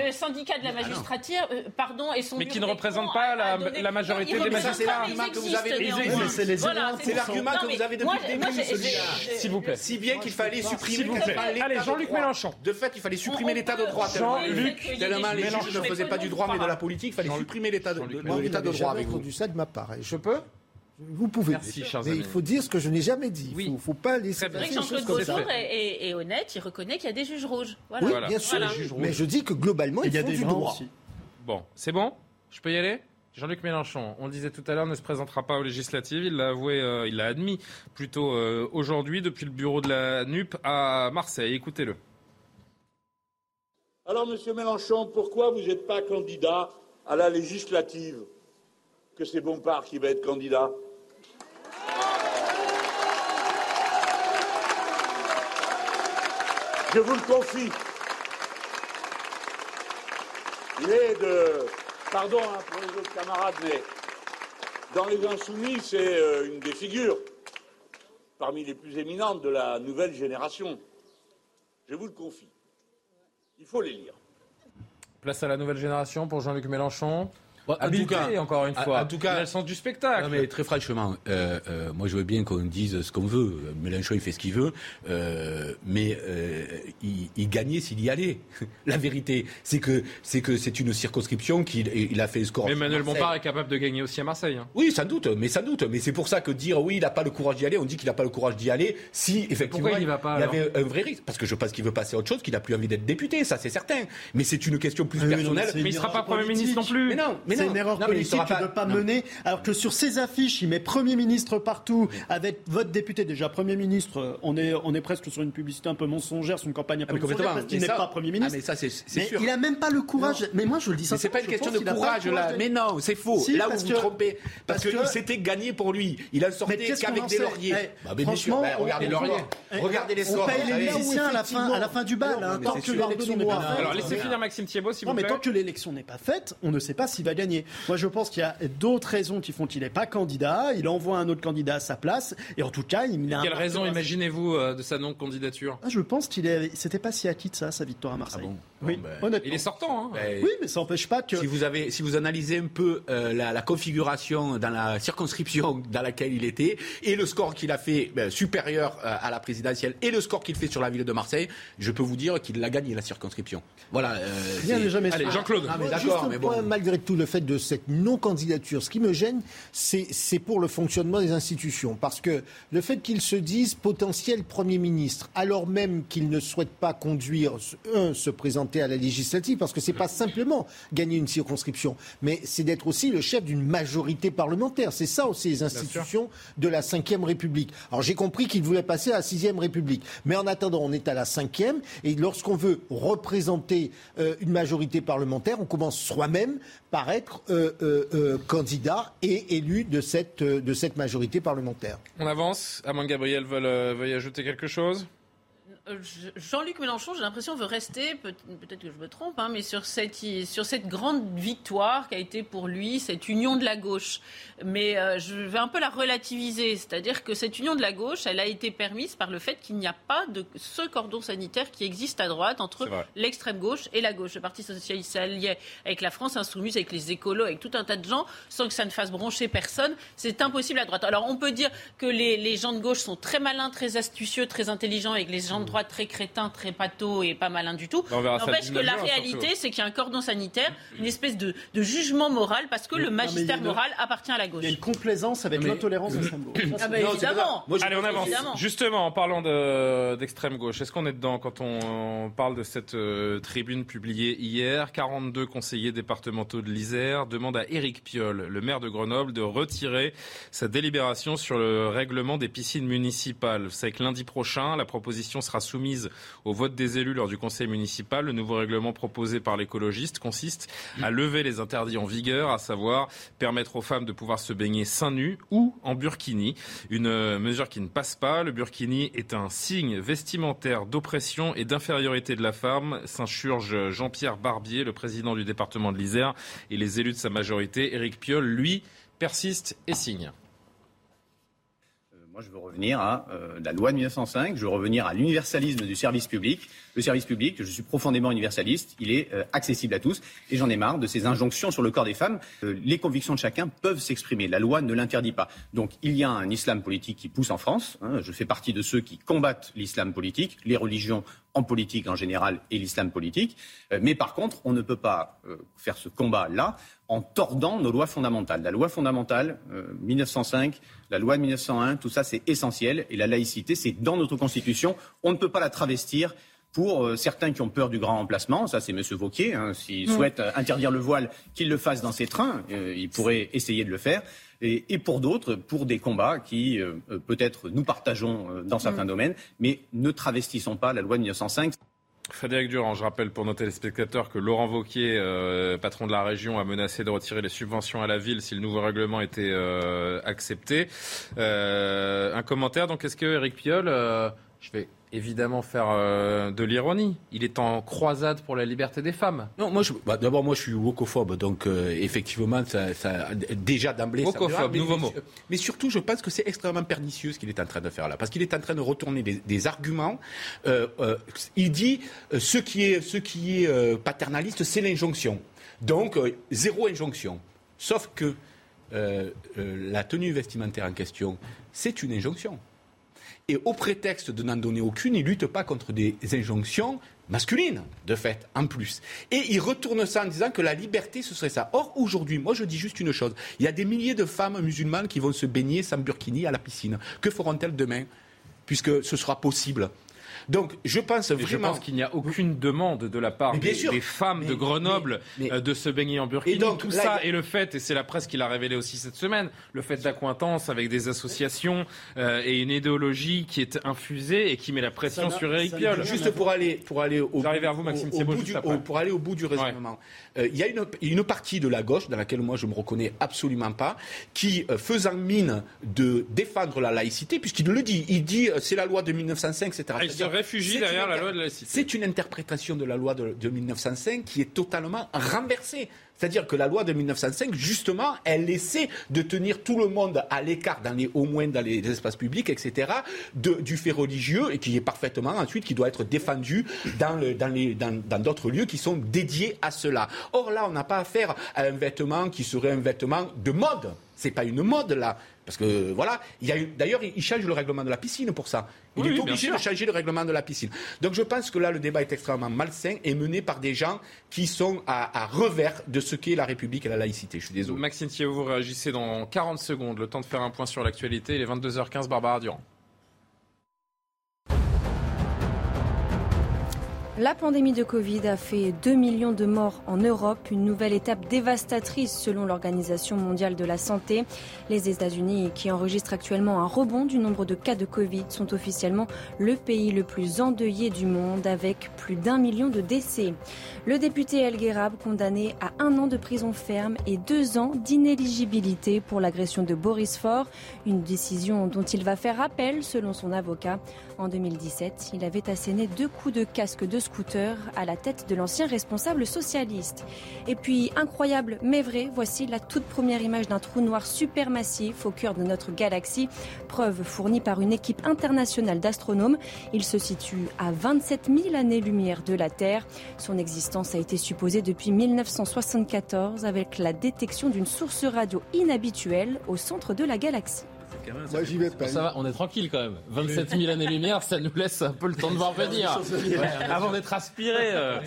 Le syndicat de la ah magistrature, pardon, et son. Mais qui ne représente pas la majorité des magistrats. C'est l'argument que vous avez depuis le début, celui-là. S'il vous plaît. Si bien qu'il fallait supprimer. Allez, Jean-Luc Mélenchon. De fait, il fallait supprimer l'état de droit. Jean-Luc Tellement les juges ne faisaient pas du droit mais de la politique, il fallait supprimer l'état de, droit avec vous. du ça de ma part. Je peux vous pouvez. Merci, mais il faut dire ce que je n'ai jamais dit. Il ne faut, pas laisser passer Jean-Claude Beaujour est, est, honnête, il reconnaît qu'il y a des juges rouges. Voilà. Oui, bien sûr. Mais je dis que globalement, il y a des du droit. Bon, c'est bon? Je peux y aller? Jean-Luc Mélenchon, on le disait tout à l'heure, ne se présentera pas aux législatives. Il l'a avoué, euh, il l'a admis plutôt euh, aujourd'hui depuis le bureau de la NUP à Marseille. Écoutez-le. Alors, Monsieur Mélenchon, pourquoi vous n'êtes pas candidat à la législative? Que c'est Bompard qui va être candidat? Je vous le confie. Il est de. Pardon hein, pour les autres camarades, mais dans les Insoumis, c'est euh, une des figures parmi les plus éminentes de la nouvelle génération. Je vous le confie. Il faut les lire. Place à la nouvelle génération pour Jean-Luc Mélenchon. En tout cas, encore une fois. En tout cas, le sens du spectacle. Non, mais très franchement, euh, euh, moi je veux bien qu'on dise ce qu'on veut. Mélenchon, il fait ce qu'il veut, euh, mais euh, il, il, gagnait s'il y allait. La vérité, c'est que c'est que c'est une circonscription qu'il il a fait le score. Mais Emmanuel Bompard est capable de gagner aussi à Marseille. Hein. Oui, sans doute, mais sans doute. Mais c'est pour ça que dire oui, il n'a pas le courage d'y aller, on dit qu'il n'a pas le courage d'y aller. Si effectivement, il, va pas, il y avait un vrai risque, parce que je pense qu'il veut passer à autre chose, qu'il n'a plus envie d'être député, ça c'est certain. Mais c'est une question plus personnelle. mais, il sera pas premier ministre non plus. Mais non, mais c'est une erreur politique de ne pas mener, alors que sur ses affiches, il met Premier ministre partout, avec votre député déjà Premier ministre, on est, on est presque sur une publicité un peu mensongère, sur une campagne un peu ah, mensongère, parce qu'il n'est pas Premier ministre. Ah, mais ça, c'est sûr. Il n'a même pas le courage, mais moi je le dis ça. C'est pas une question de courage, là. Mais non, c'est faux. là où vous vous trompez. Parce, que, c'était gagné pour lui. Il a sorti qu'avec des lauriers. Eh, bah, franchement, bah, regardez les lauriers. Regardez les On paye les musiciens à la fin du bal, hein, tant que l'élection n'est pas faite. Alors laissez finir Maxime Thiebaud, s'il vous plaît. Non, mais tant que l'élection n'est pas faite, on ne sait pas s'il va gagner. Moi, je pense qu'il y a d'autres raisons qui font qu'il n'est pas candidat. Il envoie un autre candidat à sa place. Et en tout cas, il a. Quelle raison imaginez-vous euh, de sa non-candidature? Ah, Je pense qu'il est. C'était pas si acquis de ça, sa victoire à Marseille. Ah oui, ben, Il est sortant. Hein. Ben, oui, mais ça n'empêche pas que. Si vous, avez, si vous analysez un peu euh, la, configuration dans la circonscription dans laquelle il était et le score qu'il a fait ben, supérieur euh, à la présidentielle et le score qu'il fait sur la ville de Marseille, je peux vous dire qu'il a gagné la circonscription. Voilà. Rien n'est jamais Allez, Jean-Claude. Ah, d'accord, mais bon. malgré tout, le fait de cette non-candidature. Ce qui me gêne, c'est pour le fonctionnement des institutions. Parce que le fait qu'ils se disent potentiel Premier ministre, alors même qu'ils ne souhaitent pas conduire, un, se présenter à la législative, parce que ce n'est pas simplement gagner une circonscription, mais c'est d'être aussi le chef d'une majorité parlementaire. C'est ça aussi les institutions de la Ve République. Alors j'ai compris qu'ils voulaient passer à la Sixième République. Mais en attendant, on est à la Cinquième, et lorsqu'on veut représenter euh, une majorité parlementaire, on commence soi-même par être euh, euh, candidat et élu de cette, de cette majorité parlementaire. On avance, que Gabriel veuille ajouter quelque chose? euh, Jean-Luc Mélenchon, j'ai l'impression, veut rester, peut-être que je me trompe, hein, mais sur cette, sur cette grande victoire qui a été pour lui, cette union de la gauche. Mais euh, je vais un peu la relativiser, c'est-à-dire que cette union de la gauche, elle a été permise par le fait qu'il n'y a pas de ce cordon sanitaire qui existe à droite entre l'extrême gauche et la gauche. Le Parti socialiste s'alliait avec la France insoumise, avec les écolos, avec tout un tas de gens, sans que ça ne fasse broncher personne. C'est impossible à droite. Alors on peut dire que les, les gens de gauche sont très malins, très astucieux, très intelligents, avec les gens de droite très crétin, très pâteau et pas malin du tout. N'empêche que la réalité, c'est qu'il y a un cordon sanitaire, une espèce de, jugement moral, parce que le magistère moral appartient à la gauche. Il y a une complaisance avec l'intolérance d'extrême gauche. Ah bah évidemment. Allez, on avance. Justement, en parlant d'extrême gauche, est-ce qu'on est dedans quand on, parle de cette euh, tribune publiée hier? 42 conseillers départementaux de l'Isère demandent à Éric Piolle, le maire de Grenoble, de retirer sa délibération sur le règlement des piscines municipales. Vous savez que lundi prochain, la proposition sera soumise au vote des élus lors du conseil municipal. Le nouveau règlement proposé par l'écologiste consiste à lever les interdits en vigueur, à savoir permettre aux femmes de pouvoir se baigner seins nus ou en burkini. Une euh, mesure qui ne passe pas. Le burkini est un signe vestimentaire d'oppression et d'infériorité de la femme, s'insurge Jean-Pierre Barbier, le président du département de l'Isère, et les élus de sa majorité. Éric Piolle, lui, persiste et signe. Je veux revenir à euh, la loi de 1905, je veux revenir à l'universalisme du service public. Le service public, je suis profondément universaliste, il est euh, accessible à tous et j'en ai marre de ces injonctions sur le corps des femmes. Euh, les convictions de chacun peuvent s'exprimer, la loi ne l'interdit pas. Donc il y a un islam politique qui pousse en France. Hein, je fais partie de ceux qui combattent l'islam politique, les religions en politique en général et l'islam politique. mais par contre, on ne peut pas faire ce combat-là en tordant nos lois fondamentales. La loi fondamentale, 1905, la loi de 1901, tout ça c'est essentiel. Et la laïcité, c'est dans notre Constitution. On ne peut pas la travestir pour euh, certains qui ont peur du grand remplacement, ça c'est M. Vauquier, hein, s'il mm. souhaite euh, interdire le voile, qu'il le fasse dans ses trains, euh, il pourrait essayer de le faire, et, et pour d'autres, pour des combats qui peut-être nous partageons dans certains mm. domaines, mais ne travestissons pas la loi de 1905. Frédéric Durand, je rappelle pour nos téléspectateurs que Laurent Vauquier, euh, patron de la région, a menacé de retirer les subventions à la ville si le nouveau règlement était euh, accepté. Euh, un commentaire, donc est-ce que Eric Piolle, je vais évidemment faire euh, de l'ironie. Il est en croisade pour la liberté des femmes. Non, moi, bah, d'abord, moi, je suis wokophobe, donc euh, effectivement, ça, ça, déjà d'emblée. Wokophobe, nouveau mot. Mais surtout, je pense que c'est extrêmement pernicieux ce qu'il est en train de faire là, parce qu'il est en train de retourner des, arguments. Euh, il dit ce qui est, ce qui est paternaliste, c'est l'injonction. Donc, zéro injonction. Sauf que la tenue vestimentaire en question, c'est une injonction. Et au prétexte de n'en donner aucune, il lutte pas contre des injonctions masculines, de fait, en plus. Et il retourne ça en disant que la liberté, ce serait ça. Or, aujourd'hui, moi, je dis juste une chose. Il y a des milliers de femmes musulmanes qui vont se baigner sans burkini à la piscine. Que feront-elles demain Puisque ce sera possible. Donc je pense vraiment. Je pense qu'il n'y a aucune demande de la part des, femmes de Grenoble euh, de se baigner en burkini. Et donc, tout ça et le fait, et c'est la presse qui l'a révélé aussi cette semaine, le fait d'accointance avec des associations euh, et une idéologie qui est infusée et qui met la pression sur Eric Piolle. Juste pour aller, pour aller au, vers vous, Maxime au, bout du, pour aller au bout du raisonnement. Euh, il y a une, une, partie de la gauche dans laquelle moi je me reconnais absolument pas, qui faisant mine de défendre la laïcité, puisqu'il le dit, il dit c'est la loi de 1905, etc réfugie derrière la loi de la C'est une interprétation de la loi de, de 1905 qui est totalement renversée. C'est-à-dire que la loi de 1905, justement, elle essaie de tenir tout le monde à l'écart, dans les, au moins dans les espaces publics, etc., de, du fait religieux, et qui est parfaitement ensuite, qui doit être défendu dans, le, dans, les, dans, d'autres lieux qui sont dédiés à cela. Or là, on n'a pas affaire à un vêtement qui serait un vêtement de mode C'est pas une mode là. Parce que voilà, il y a d'ailleurs, il change le règlement de la piscine pour ça. Il est obligé de changer le règlement de la piscine. Donc je pense que là, le débat est extrêmement malsain et mené par des gens qui sont à, revers de ce qu'est la République et la laïcité. Je suis désolé. Maxime Thierry, vous réagissez dans 40 secondes. Le temps de faire un point sur l'actualité. Il est 22h15, Barbara Durand. La pandémie de Covid a fait 2 millions de morts en Europe, une nouvelle étape dévastatrice selon l'Organisation mondiale de la santé. Les États-Unis, qui enregistrent actuellement un rebond du nombre de cas de Covid, sont officiellement le pays le plus endeuillé du monde avec plus d'un million de décès. Le député El Gherab, condamné à un an de prison ferme et deux ans d'inéligibilité pour l'agression de Boris Faure, une décision dont il va faire appel selon son avocat. En 2017, il avait asséné deux coups de casque de scooter à la tête de l'ancien responsable socialiste. Et puis, incroyable mais vrai, voici la toute première image d'un trou noir supermassif au cœur de notre galaxie. Preuve fournie par une équipe internationale d'astronomes. Il se situe à 27 000 années-lumière de la Terre. Son existence a été supposée depuis 1974 avec la détection d'une source radio inhabituelle au centre de la galaxie. Moi, j'y vais pas. Ça va, on est tranquille quand même. 27 000 années-lumière, ça nous laisse un peu le temps de voir venir. avant d'être aspiré. Euh.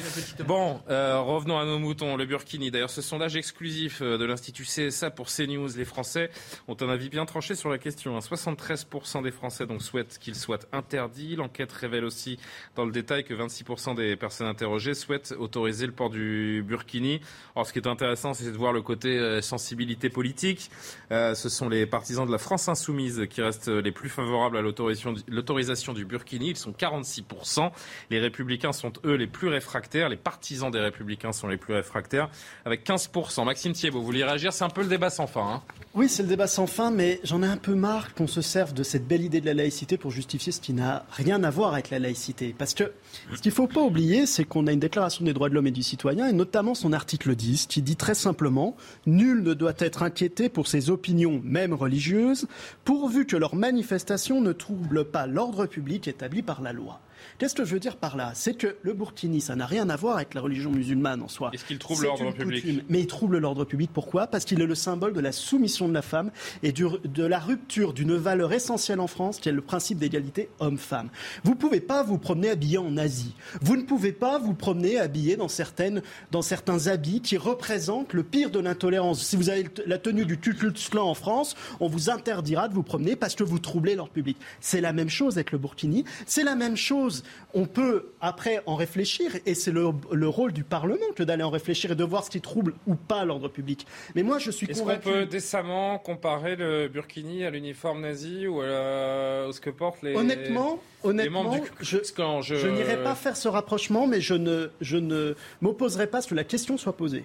Bon, euh, revenons à nos moutons. Le Burkini. D'ailleurs, ce sondage exclusif euh, de l'Institut CSA pour CNews, les Français ont un avis bien tranché sur la question. 73% des Français donc souhaitent qu'il soit interdit. L'enquête révèle aussi dans le détail que 26% des personnes interrogées souhaitent autoriser le port du Burkini. Alors, ce qui est intéressant, c'est de voir le côté sensibilité politique. ce sont les partisans de la France insoumise soumises qui restent les plus favorables à l'autorisation du Burkini. Ils sont 46%. Les républicains sont eux les plus réfractaires. Les partisans des républicains sont les plus réfractaires avec 15%. Maxime Thiebaud, vous voulez réagir? C'est un peu le débat sans fin. Hein. oui, c'est le débat sans fin, mais j'en ai un peu marre qu'on se serve de cette belle idée de la laïcité pour justifier ce qui n'a rien à voir avec la laïcité. Parce que ce qu'il ne faut pas oublier, c'est qu'on a une déclaration des droits de l'homme et du citoyen, et notamment son article 10, qui dit très simplement Nul ne doit être inquiété pour ses opinions, même religieuses, pourvu que leurs manifestations ne troublent pas l'ordre public établi par la loi. Qu'est-ce que je veux dire par là? C'est que le Burkini, ça n'a rien à voir avec la religion musulmane en soi. Est-ce qu'il trouble l'ordre public? Mais il trouble l'ordre public. Pourquoi? Parce qu'il est le symbole de la soumission de la femme et de la rupture d'une valeur essentielle en France, qui est le principe d'égalité homme-femme. Vous ne pouvez pas vous promener habillé en Asie. Vous ne pouvez pas vous promener habillé dans, certaines, dans certains habits qui représentent le pire de l'intolérance. Si vous avez la tenue du Klan en France, on vous interdira de vous promener parce que vous troublez l'ordre public. C'est la même chose avec le Burkini. C'est la même chose on peut après en réfléchir, et c'est le, rôle du Parlement que d'aller en réfléchir et de voir ce qui trouble ou pas l'ordre public. Mais moi, je suis Est-ce qu'on peut décemment comparer le burkini à l'uniforme nazi ou à, ce que portent les Honnêtement, honnêtement, je, je... n'irai pas faire ce rapprochement, mais je ne, je ne m'opposerai pas à ce que la question soit posée.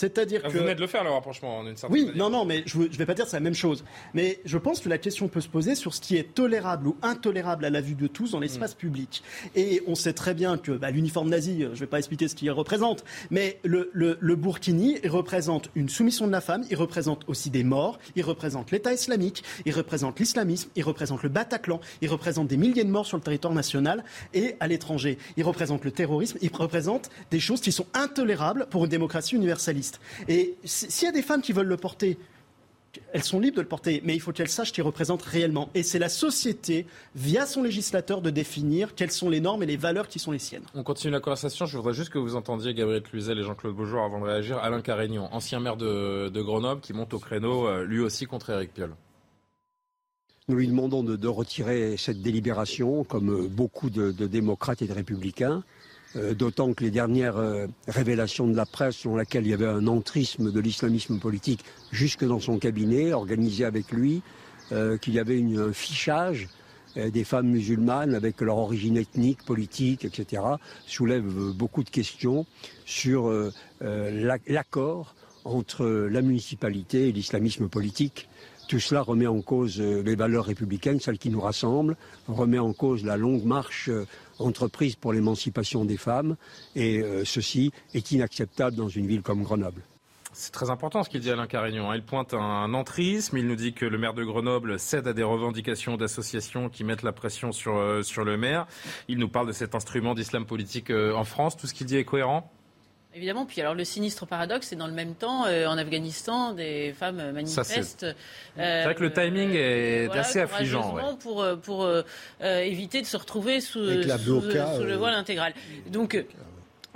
C'est-à-dire que. Vous venez de le faire, le rapprochement, en une certaine Oui, non, non, mais je ne vais pas dire que c'est la même chose. Mais je pense que la question peut se poser sur ce qui est tolérable ou intolérable à la vue de tous dans l'espace mm. public. Et on sait très bien que bah, l'uniforme nazi, je ne vais pas expliquer ce qu'il représente, mais le, le, le burkini il représente une soumission de la femme, il représente aussi des morts, il représente l'État islamique, il représente l'islamisme, il représente le Bataclan, il représente des milliers de morts sur le territoire national et à l'étranger. Il représente le terrorisme, il représente des choses qui sont intolérables pour une démocratie universaliste. Et s'il y a des femmes qui veulent le porter, elles sont libres de le porter, mais il faut qu'elles sachent qu'ils représentent réellement. Et c'est la société, via son législateur, de définir quelles sont les normes et les valeurs qui sont les siennes. On continue la conversation. Je voudrais juste que vous entendiez Gabriel Cluzel et Jean-Claude Beaujour avant de réagir. Alain Carignon, ancien maire de, Grenoble, qui monte au créneau, euh, lui aussi contre Éric Piolle. Nous lui demandons de, retirer cette délibération, comme beaucoup de démocrates et de républicains. Euh, d'autant que les dernières euh, révélations de la presse selon laquelle il y avait un entrisme de l'islamisme politique jusque dans son cabinet, organisé avec lui, euh, qu'il y avait un fichage des femmes musulmanes avec leur origine ethnique, politique, etc., soulèvent beaucoup de questions sur l'accord entre la municipalité et l'islamisme politique. Tout cela remet en cause les valeurs républicaines, celles qui nous rassemblent, remet en cause la longue marche entreprise pour l'émancipation des femmes. Et euh, ceci est inacceptable dans une ville comme Grenoble. C'est très important ce qu'il dit Alain Carignon. Hein. Il pointe un entrisme. Il nous dit que le maire de Grenoble cède à des revendications d'associations qui mettent la pression sur, euh, sur le maire. Il nous parle de cet instrument d'islam politique euh, en France. Tout ce qu'il dit est cohérent? Évidemment, puis alors le sinistre paradoxe, c'est dans le même temps, euh, en Afghanistan, des femmes manifestent. C'est vrai que le timing est assez affligeant. Pour, pour éviter de se retrouver sous, sous, sous le voile intégral. Donc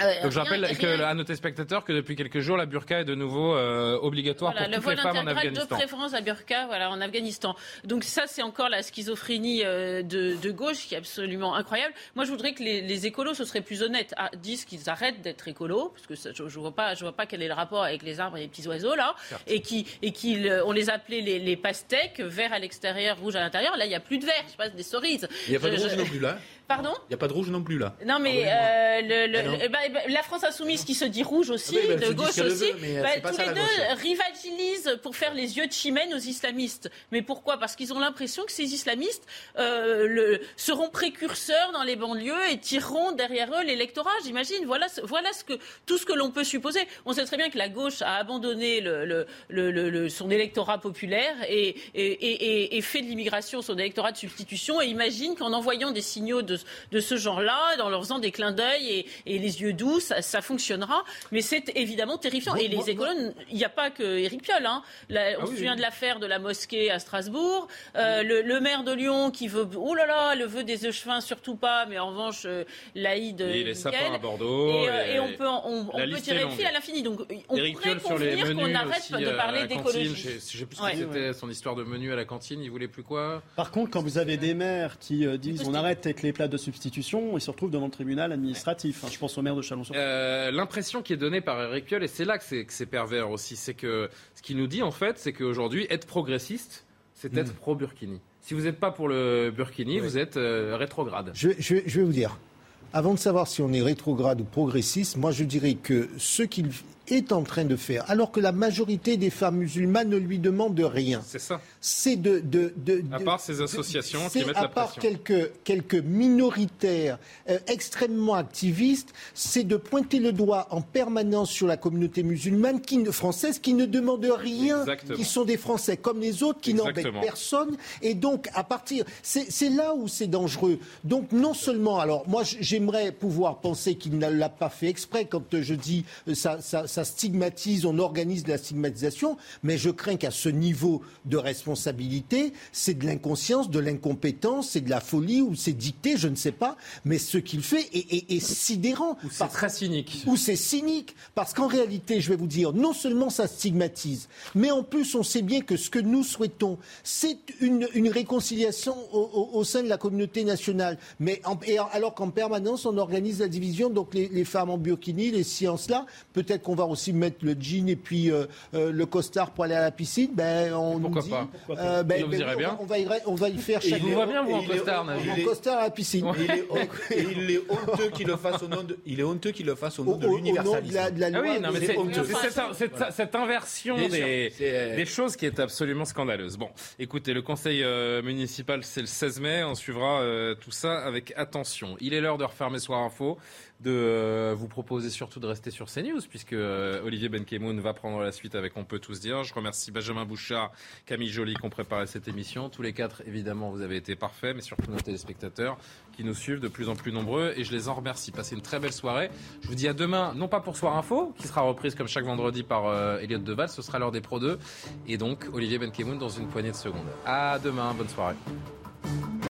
euh, Donc je rappelle à nos téléspectateurs que depuis quelques jours, la burqa est de nouveau euh, obligatoire pour toutes les femmes en Afghanistan. de préférence la burqa voilà, en Afghanistan. Donc ça, c'est encore la schizophrénie euh, de, de, gauche qui est absolument incroyable. Moi, je voudrais que les, les écolos, ce serait plus honnête, ah, disent qu'ils arrêtent d'être écolos, parce que ça, je, je vois pas, je vois pas quel est le rapport avec les arbres et les petits oiseaux là, et qui et qui on les appelait les, les pastèques, vert à l'extérieur, rouge à l'intérieur. Là, il y a plus de vert, je passe des cerises. Il n'y a pas de rouge non plus là. Pardon Il n'y a pas de rouge non plus là. Non mais ah euh, le, ah bah, bah, la France insoumise qui se dit rouge aussi, ah bah, de gauche aussi, tous les deux rivalisent pour faire les yeux de chimène aux islamistes. Mais pourquoi? Parce qu'ils ont l'impression que ces islamistes euh, seront précurseurs dans les banlieues et tireront derrière eux l'électorat. J'imagine. Voilà, voilà ce que tout ce que l'on peut supposer. On sait très bien que la gauche a abandonné son électorat populaire et, et, et fait de l'immigration son électorat de substitution et imagine qu'en envoyant des signaux de de, ce genre-là, en leur faisant des clins d'œil et, les yeux doux, ça, fonctionnera. Mais c'est évidemment terrifiant. et les écoles, il n'y a pas que Éric Piolle. Hein. on ah se souvient de l'affaire de la mosquée à Strasbourg. Euh, le, maire de Lyon qui veut, oh là là, le veut des échevins, surtout pas, mais en revanche, euh, l'Aïd. Et les sapins à Bordeaux. Et, euh, on peut, on, peut tirer le fil à l'infini. Donc, on Éric pourrait convenir qu'on arrête de parler d'écologie. Je ne sais plus ce que c'était son histoire de menu à la cantine. Il voulait plus quoi? Par contre, quand vous avez des maires qui disent on arrête avec les plats de substitution et se retrouve devant le tribunal administratif. je pense au maire de chalon sur euh, L'impression qui est donnée par Eric Piolle, et c'est là que c'est pervers aussi, c'est que ce qu'il nous dit en fait, c'est qu'aujourd'hui, être progressiste, c'est être mm. pro-Burkini. Si vous n'êtes pas pour le Burkini, vous êtes euh, rétrograde. Je, je, vais vous dire, avant de savoir si on est rétrograde ou progressiste, moi je dirais que ce qu'il est en train de faire, alors que la majorité des femmes musulmanes ne lui demandent rien. C'est ça. C'est de, de, de, À part ces associations qui mettent la pression. À part quelques, quelques minoritaires euh, extrêmement activistes, c'est de pointer le doigt en permanence sur la communauté musulmane qui, française qui ne demande rien, Exactement. qui sont des Français comme les autres, qui n'embêtent personne. Et donc, à partir. C'est là où c'est dangereux. Donc, non seulement. Alors, moi, j'aimerais pouvoir penser qu'il ne l'a pas fait exprès quand je dis euh, ça, ça ça stigmatise, on organise de la stigmatisation, mais je crains qu'à ce niveau de responsabilité, c'est de l'inconscience, de l'incompétence, c'est de la folie ou c'est dicté, je ne sais pas, mais ce qu'il fait est, sidérant. Ou c'est très cynique. Ou c'est cynique, parce qu'en réalité, je vais vous dire, non seulement ça stigmatise, mais en plus on sait bien que ce que nous souhaitons, c'est une, réconciliation au, sein de la communauté nationale, mais alors qu'en permanence on organise la division, donc les, les femmes en burkini, les sciences là, peut-être qu'on va aussi mettre le jean et puis euh, euh, le costard pour aller à la piscine, ben on Pourquoi dit, pas euh, ben, ben bien. On, va y, on va y faire chaque. Il vous va bien vous en costard, En costard à la piscine. Il est, honteux qu'il le fasse au nom de. Il est honteux qu'il le fasse au nom de l'universalisme. Ah oui, non, mais c'est cette, inversion des, des, choses qui est absolument scandaleuse. Bon, écoutez, le conseil municipal c'est le 16 mai. On suivra tout ça avec attention. Il est l'heure de refermer Soir Info de euh, vous proposer surtout de rester sur CNews, puisque euh, Olivier Benkemoun va prendre la suite avec On peut tous dire. Je remercie Benjamin Bouchard, Camille Joly qui ont préparé cette émission. Tous les quatre, évidemment, vous avez été parfaits, mais surtout nos téléspectateurs qui nous suivent de plus en plus nombreux, et je les en remercie. Passez une très belle soirée. Je vous dis à demain, non pas pour Soir Info, qui sera reprise comme chaque vendredi par euh, Elliot Deval, ce sera l'heure des Pro 2, et donc Olivier Benkemoun dans une poignée de secondes. À demain, bonne soirée.